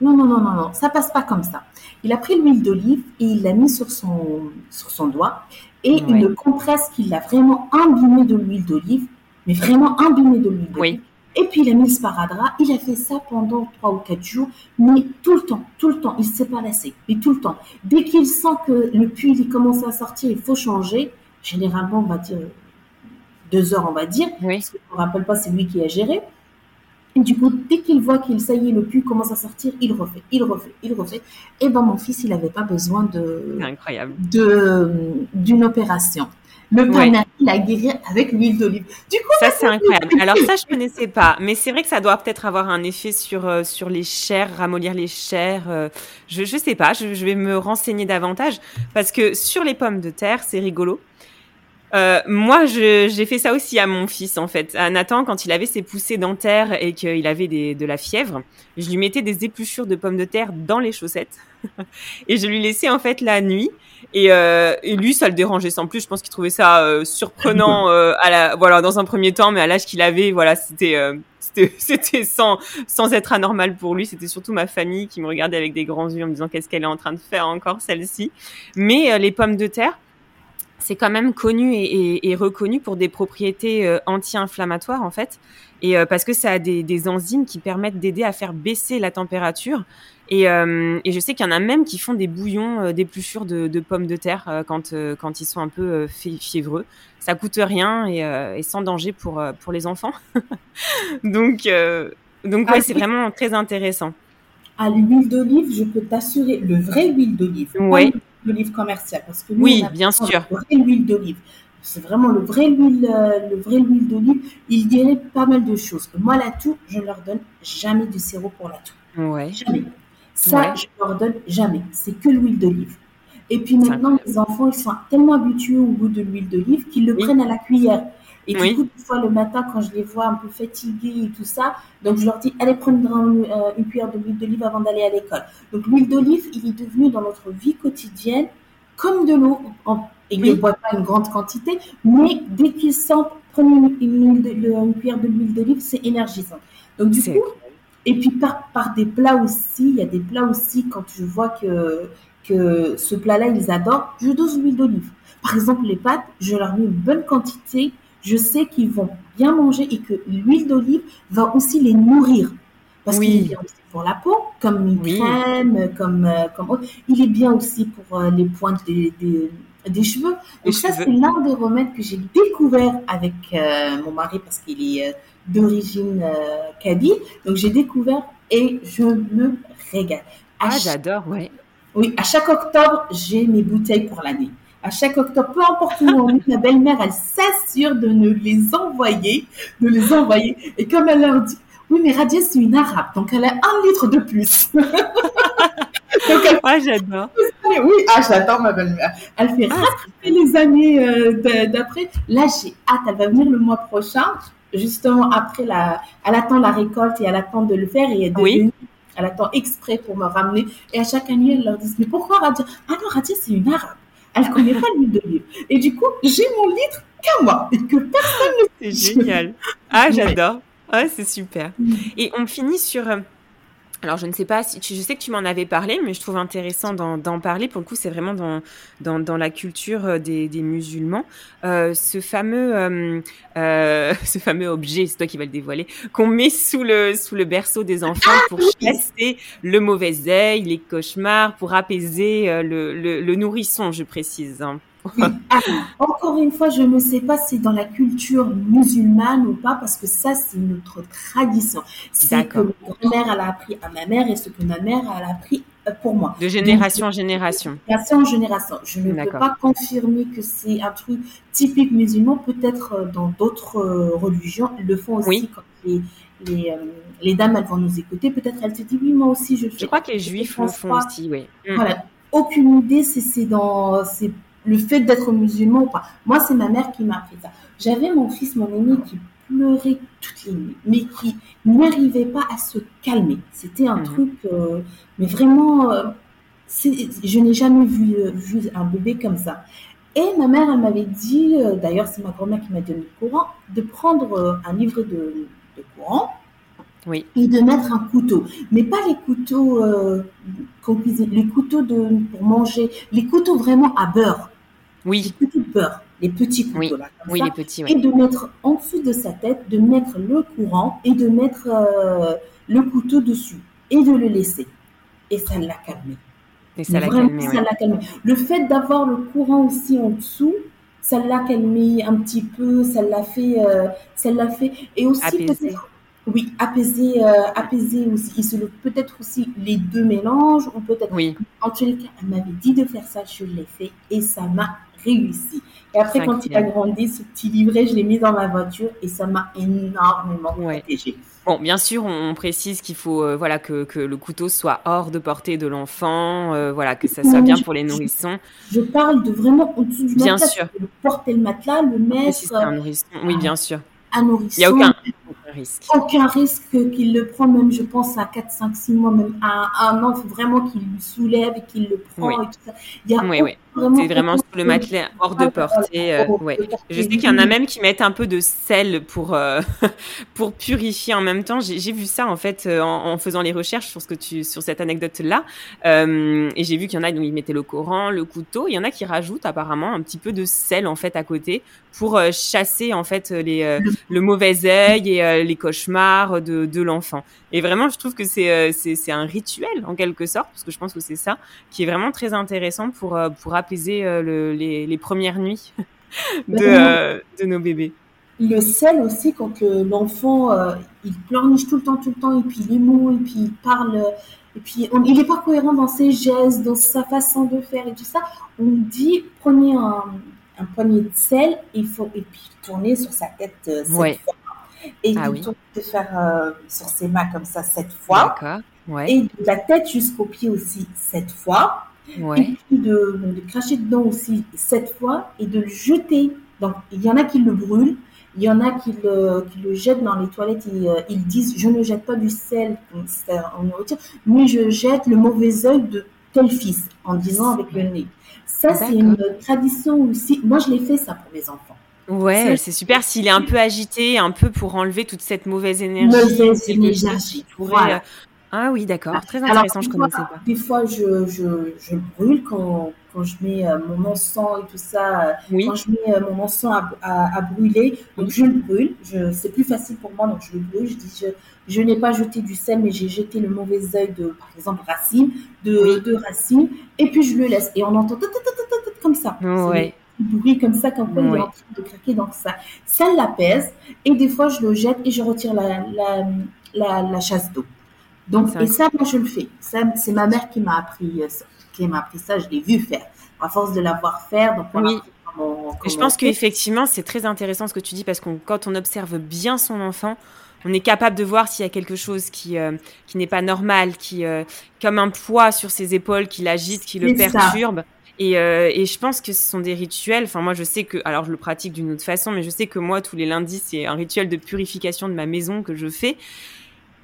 Non, non, non, non, non, ça passe pas comme ça. Il a pris l'huile d'olive et il l'a mis sur son, sur son doigt et une compresse qu'il a vraiment imbibée de l'huile d'olive, mais vraiment imbibée de l'huile d'olive. Et puis il a mis le sparadrap. Il a fait ça pendant trois ou quatre jours, mais tout le temps, tout le temps, il s'est pas lassé. Et tout le temps. Dès qu'il sent que le puits il commence à sortir, il faut changer. Généralement, on va dire deux heures, on va dire. Oui. Parce qu'on ne rappelle pas, c'est lui qui a géré. Et du coup, dès qu'il voit qu'il, ça y est, le puits commence à sortir, il refait, il refait, il refait. Et ben, mon fils, il n'avait pas besoin de, incroyable, de, d'une opération. Le panari, il a guéri avec l'huile d'olive. Du coup, ça c'est incroyable. Alors ça je connaissais pas, mais c'est vrai que ça doit peut-être avoir un effet sur euh, sur les chairs, ramollir les chairs. Euh, je je sais pas, je, je, vais me renseigner davantage parce que sur les pommes de terre, c'est rigolo. Euh, moi, j'ai fait ça aussi à mon fils, en fait. À Nathan, quand il avait ses poussées dentaires et qu'il avait des, de la fièvre, je lui mettais des épluchures de pommes de terre dans les chaussettes et je lui laissais en fait la nuit. Et, euh, et lui, ça le dérangeait sans plus. Je pense qu'il trouvait ça euh, surprenant euh, à la, voilà, dans un premier temps, mais à l'âge qu'il avait, voilà, c'était euh, c'était sans sans être anormal pour lui. C'était surtout ma famille qui me regardait avec des grands yeux en me disant qu'est-ce qu'elle est en train de faire encore celle-ci. Mais les pommes de terre c'est quand même connu et, reconnu pour des propriétés euh, anti-inflammatoires en fait, et euh, parce que ça a des, enzymes qui permettent d'aider à faire baisser la température. Et, euh, je sais qu'il y en a même qui font des bouillons d'épluchures de, de, pommes de terre quand quand ils sont un peu fiévreux. Ça coûte rien et, sans danger pour pour les enfants. donc donc ouais, c'est vraiment très intéressant. À l'huile d'olive, je peux t'assurer, le vrai huile d'olive. Oui d'olive commerciale. Parce que oui, bien sûr. Le vrai huile d'olive. C'est vraiment le vrai huile, euh, le vrai huile d'olive. Il dirait pas mal de choses. Moi, la toux, je ne leur donne jamais du sirop pour la toux. Ouais. Jamais. Ça, je ne leur donne jamais. C'est que l'huile d'olive. Et puis maintenant, les enfants, ils sont tellement habitués au goût de l'huile d'olive qu'ils le prennent à la cuillère. Et du coup, des fois, le matin, quand je les vois un peu fatigués et tout ça, donc je leur dis, allez prendre une, euh, une cuillère d'huile d'olive avant d'aller à l'école. Donc l'huile d'olive, il est devenu dans notre vie quotidienne comme de l'eau. Ils ne boivent pas une grande quantité, mais dès qu'ils sentent prenez une, une, cuillère de l'huile d'olive, c'est énergisant. Donc du coup, et puis par, par des plats aussi, il y a des plats aussi quand je vois que que ce plat-là ils adorent, je dose l'huile d'olive. Par exemple, les pâtes, je leur mets une bonne quantité. Je sais qu'ils vont bien manger et que l'huile d'olive va aussi les nourrir. Parce qu'il est bien aussi pour la peau, comme une crème, comme, euh, comme Il est bien aussi pour euh, les pointes des, des, cheveux. Donc ça, c'est l'un des remèdes que j'ai découvert avec euh, mon mari parce qu'il est d'origine Kaby. Donc j'ai découvert et je me régale. ah, j'adore, ouais. Oui, à chaque octobre, j'ai mes bouteilles pour l'année à chaque octobre, peu importe où on est, ma belle-mère, elle s'assure de ne les envoyer, de les envoyer. Et comme elle leur dit, oui, mais Radia, c'est une arabe, donc elle a un litre de plus. donc ah, j'adore. Oui, ah, j'adore ma belle-mère. Elle fait ah, les années euh, d'après. Là, j'ai hâte, elle va venir le mois prochain, justement après la, elle attend la récolte et elle attend de le faire et de oui. Elle attend exprès pour me ramener. Et à chaque année, elle leur dit, mais pourquoi Radia? Ah non, Radia, c'est une arabe. Elle connaît pas l'huile d'olive. Et du coup, j'ai mon litre qu'à moi et que personne ne C'est génial. Ah, j'adore. Ah, c'est super. Mm. Et on finit sur euh, alors je ne sais pas si je sais que tu m'en avais parlé, mais je trouve intéressant d'en parler. Pour le coup, c'est vraiment dans, dans, dans la culture euh, des, des musulmans, euh, ce fameux euh, euh, ce fameux objet, c'est toi qui vas le dévoiler, qu'on met sous le sous le berceau des enfants ah pour chasser le mauvais œil, les cauchemars, pour apaiser euh, le, le, le nourrisson, je précise. Hein. Ah, encore une fois, je ne sais pas si c'est dans la culture musulmane ou pas, parce que ça, c'est notre tradition. C'est que ma mère, elle a appris à ma mère et ce que ma mère, elle a appris euh, pour moi. De génération en génération. Génération en génération. Je ne peux pas confirmer que c'est un truc typique musulman. Peut-être euh, dans d'autres euh, religions, ils le font aussi quand les, les, les, dames, elles vont nous écouter. Peut-être elles se disent, oui, moi aussi, je fais. Je crois que les juifs le font aussi, oui. Voilà. Aucune idée, c'est dans, le fait d'être musulman ou pas. Moi, c'est ma mère qui m'a appris ça. J'avais mon fils, mon aîné, qui pleurait toutes les nuits, mais qui n'arrivait pas à se calmer. C'était un mhm. truc, euh, mais vraiment, euh, je n'ai jamais vu, euh, vu, un bébé comme ça. Et ma mère, elle m'avait dit, d'ailleurs, c'est ma grand-mère qui m'a donné le courant, de prendre un livre de, de courant oui. et de mettre un couteau. Mais pas les couteaux qu'on cuisine, les couteaux de, pour manger, les couteaux vraiment à beurre. Oui. Les couteaux de beurre, les petits couteaux oui. là. oui, les petits. Et de mettre en dessous de sa tête, de mettre le courant et de mettre euh, le couteau dessus et de le laisser. Et ça l'a calmé. Et ça l'a calmé. Ça l'a calmé. Le fait d'avoir le courant aussi en dessous, ça l'a calmé un petit peu, ça l'a fait, euh, ça l'a fait, et aussi peut-être oui, apaiser, euh, apaiser aussi. Peut-être aussi les deux mélanges, ou peut-être. Oui. En les cas, elle m'avait dit de faire ça, je l'ai fait et ça m'a réussi. Et après, quand il a grandi, ce petit livret, je l'ai mis dans ma voiture et ça m'a énormément protégé. Bon, bien sûr, on, précise qu'il faut euh, voilà que, que, le couteau soit hors de portée de l'enfant, euh, voilà que ça soit bien pour les nourrissons. Je, parle de vraiment au-dessus du bien sûr. porter le matelas, le mettre. Si un nourrisson, oui, bien sûr. Un nourrisson. Il n'y a aucun, risque. Aucun risque qu'il le prend, même je pense à 4, 5, 6 mois, même à un an, il faut vraiment qu'il le soulève et qu'il le prend. Oui. Il y a oui, oui. C'est vraiment sur le matelas hors de portée. Euh, ouais. Je sais qu'il y en a même qui mettent un peu de sel pour, euh, pour purifier en même temps. J'ai vu ça en fait euh, en, en, faisant les recherches sur, ce que tu, sur cette anecdote-là. Euh, et j'ai vu qu'il y en a dont ils mettaient le Coran, le couteau. Il y en a qui rajoutent apparemment un petit peu de sel en fait à côté pour chasser en fait les, le mauvais œil et les cauchemars de, de l'enfant. Et vraiment, je trouve que c'est c'est un rituel en quelque sorte, parce que je pense que c'est ça qui est vraiment très intéressant pour, pour apaiser le, les, les, premières nuits de, euh, de, nos bébés. Le sel aussi, quand l'enfant, euh, il pleurniche tout le temps, tout le temps, et puis il est mou, et puis il parle, et puis il n'est pas cohérent dans ses gestes, dans sa façon de faire et tout ça, on dit, prenez un, un poignet de sel, et, faut, et puis tournez sur sa tête euh, sept fois. Et ah, oui. de faire sur ses mains comme ça sept fois. Ouais. Et de la tête jusqu'aux pieds aussi sept fois. Ouais. Et puis de, de, cracher dedans aussi sept fois et de le jeter. Donc, il y en a qui le brûlent, il y en a qui le, qui le jettent dans les toilettes et euh, ils disent Je ne jette pas du sel en nourriture, mais je jette le mauvais œil de tel fils en disant avec le nez. Ça, c'est une tradition aussi. Moi, je l'ai fait ça pour mes enfants. Ouais, c'est super s'il est un peu agité, un peu pour enlever toute cette mauvaise énergie. Mauvaise énergie. Pourrait, ah oui, d'accord. Très intéressant, je ne connaissais pas. Des fois, je, je, je brûle quand, quand je mets euh, mon encens et tout ça. Oui. Quand je mets euh, mon encens à, à, brûler, donc je le brûle. C'est plus facile pour moi, donc je le brûle. Je dis, je, je n'ai pas jeté du sel, mais j'ai jeté le mauvais œil de, par exemple, racine, de, de racine, et puis je le laisse. Et on entend comme ça. Ouais bruit comme ça quand il est en train de craquer. Donc ça, ça l'apaise. Et des fois, je le jette et je retire la, la, la, la chasse d'eau. Donc, et ça, moi, je le fais. Ça, c'est ma mère qui m'a appris ça. Qui m'a appris ça. Je l'ai vu faire. À force de l'avoir faire, donc oui. je pense qu'effectivement, c'est très intéressant ce que tu dis parce que quand on observe bien son enfant, on est capable de voir s'il y a quelque chose qui euh, qui n'est pas normal, qui euh, comme un poids sur ses épaules qui l'agite, qui le perturbe. Et, euh, et, je pense que ce sont des rituels. Enfin, moi, je sais que, alors, je le pratique d'une autre façon, mais je sais que moi, tous les lundis, c'est un rituel de purification de ma maison que je fais.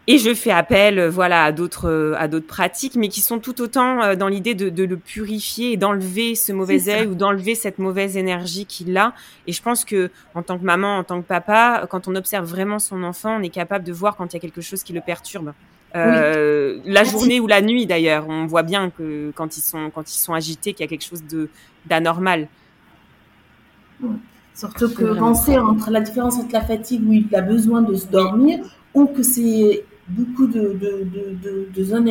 Et je fais appel, euh, voilà, à d'autres, euh, à d'autres pratiques, mais qui sont tout autant euh, dans l'idée de, de, le purifier et d'enlever ce mauvais œil ou d'enlever cette mauvaise énergie qu'il a. Et je pense que, en tant que maman, en tant que papa, quand on observe vraiment son enfant, on est capable de voir quand il y a quelque chose qui le perturbe. Euh, La journée ou la nuit, d'ailleurs, on voit bien que quand ils sont, quand ils sont agités, qu'il y a quelque chose de d'anormal. Surtout que penser entre la différence entre la fatigue où il a besoin de se dormir ou que c'est beaucoup de, de, de, de, zones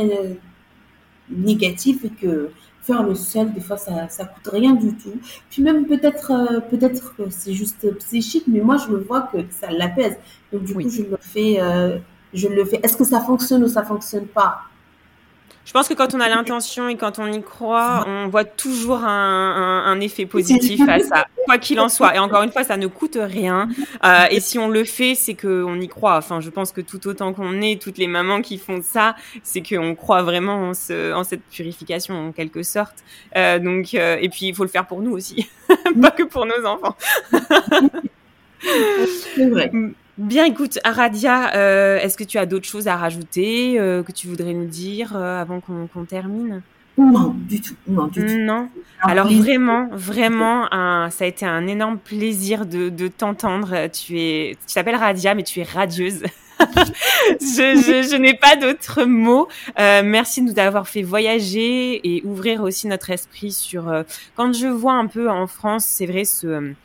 négatives et que faire le seul, des fois, ça, ça coûte rien du tout. Puis même peut-être, euh, peut-être que c'est juste psychique, mais moi, je le vois que ça l'apaise. Donc, du coup, je le fais, euh, je le fais. Est-ce que ça fonctionne ou ça fonctionne pas? Je pense que quand on a l'intention et quand on y croit, on voit toujours un, un, effet positif à ça, quoi qu'il en soit. Et encore une fois, ça ne coûte rien. Euh, et si on le fait, c'est qu'on y croit. Enfin, je pense que tout autant qu'on est, toutes les mamans qui font ça, c'est qu'on croit vraiment en, ce, en cette purification en quelque sorte. Euh, donc, euh, et puis il faut le faire pour nous aussi, pas que pour nos enfants. c'est vrai. Bien, écoute, Aradia, euh, est-ce que tu as d'autres choses à rajouter euh, que tu voudrais nous dire euh, avant qu'on termine? Non, du tout. Non, du tout. Non? Alors vraiment, vraiment, ça a été un énorme plaisir de, de t'entendre. Tu es, tu t'appelles Radia, mais tu es radieuse. je, je, je n'ai pas d'autres mots. Euh, merci de nous avoir fait voyager et ouvrir aussi notre esprit sur. quand je vois un peu en France, c'est vrai ce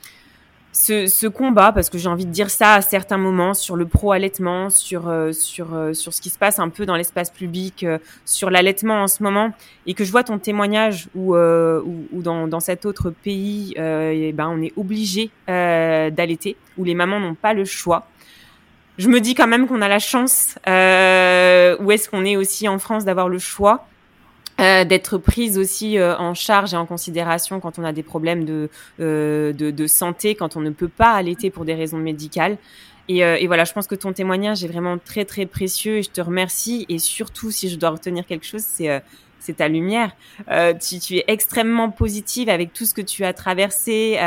ce, ce, combat, parce que j'ai envie de dire ça à certains moments, sur le pro-allaitement, sur, euh, sur, euh, sur ce qui se passe un peu dans l'espace public, euh, sur l'allaitement en ce moment, et que je vois ton témoignage où, où, dans, dans, cet autre pays, et ben, on est obligé d'allaiter, où les mamans n'ont pas le choix. Je me dis quand même qu'on a la chance, où est-ce qu'on est aussi en France d'avoir le choix euh, d'être prise aussi euh, en charge et en considération quand on a des problèmes de, euh, de, de, santé, quand on ne peut pas allaiter pour des raisons médicales. Et, et, voilà, je pense que ton témoignage est vraiment très très précieux et je te remercie. Et surtout, si je dois retenir quelque chose, c'est c'est ta lumière. Tu, tu, es extrêmement positive avec tout ce que tu as traversé,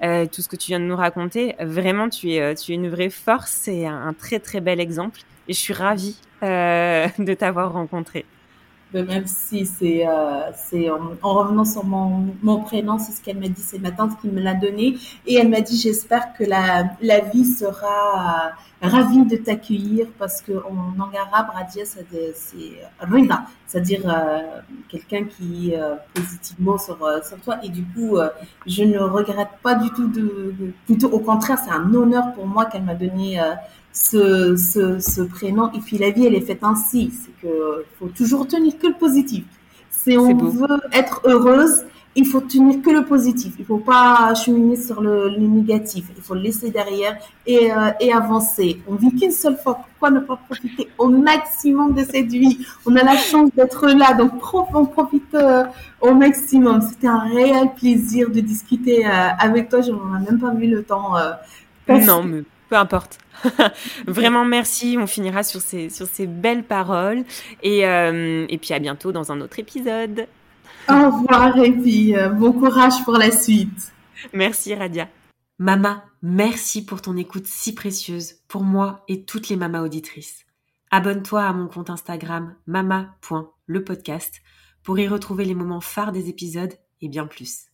tout ce que tu viens de nous raconter. Vraiment, tu es tu es une vraie force et un, très très bel exemple. Et je suis ravie de t'avoir rencontré. Ben, même si c'est euh, c'est en, revenant sur mon, mon prénom, c'est ce qu'elle m'a dit, c'est ma tante qui me l'a donné. Et elle m'a dit j'espère que la, la vie sera ravie de t'accueillir parce que en langue arabe Radia c'est rida, c'est-à-dire euh, quelqu'un qui euh, positivement sur euh, sur toi. Et du coup euh, je ne regrette pas du tout de, de plutôt au contraire c'est un honneur pour moi qu'elle m'a donné ce, ce, ce, prénom. Et puis la vie, elle est faite ainsi. C'est que faut toujours tenir que le positif. Si on veut être heureuse, il faut tenir que le positif. Il faut pas cheminer sur le, le négatif. Il faut le laisser derrière et, euh, et avancer. On vit qu'une seule fois. Pourquoi ne pas profiter au maximum de cette vie? On a la chance d'être là, donc on profite euh, au maximum. C'était un réel plaisir de discuter euh, avec toi. Je n'en ai même pas vu le temps. non, mais peu importe. Vraiment merci. On finira sur ces, sur ces belles paroles. Et, euh, et puis à bientôt dans un autre épisode. Au revoir et puis euh, bon courage pour la suite. Merci Radia. Mama, merci pour ton écoute si précieuse pour moi et toutes les mamas auditrices. Abonne-toi à mon compte Instagram mama.lepodcast pour y retrouver les moments phares des épisodes et bien plus.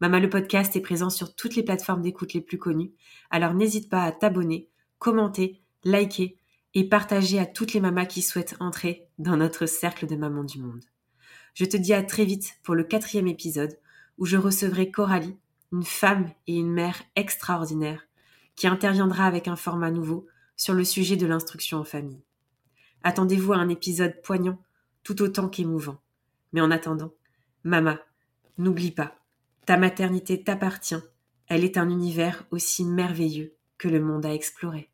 Mama le podcast est présent sur toutes les plateformes d'écoute les plus connues, alors n'hésite pas à t'abonner, commenter, liker et partager à toutes les mamas qui souhaitent entrer dans notre cercle de mamans du monde. Je te dis à très vite pour le quatrième épisode où je recevrai Coralie, une femme et une mère extraordinaire qui interviendra avec un format nouveau sur le sujet de l'instruction en famille. Attendez-vous à un épisode poignant tout autant qu'émouvant. Mais en attendant, Mama, n'oublie pas, ta maternité t'appartient. Elle est un univers aussi merveilleux que le monde à explorer.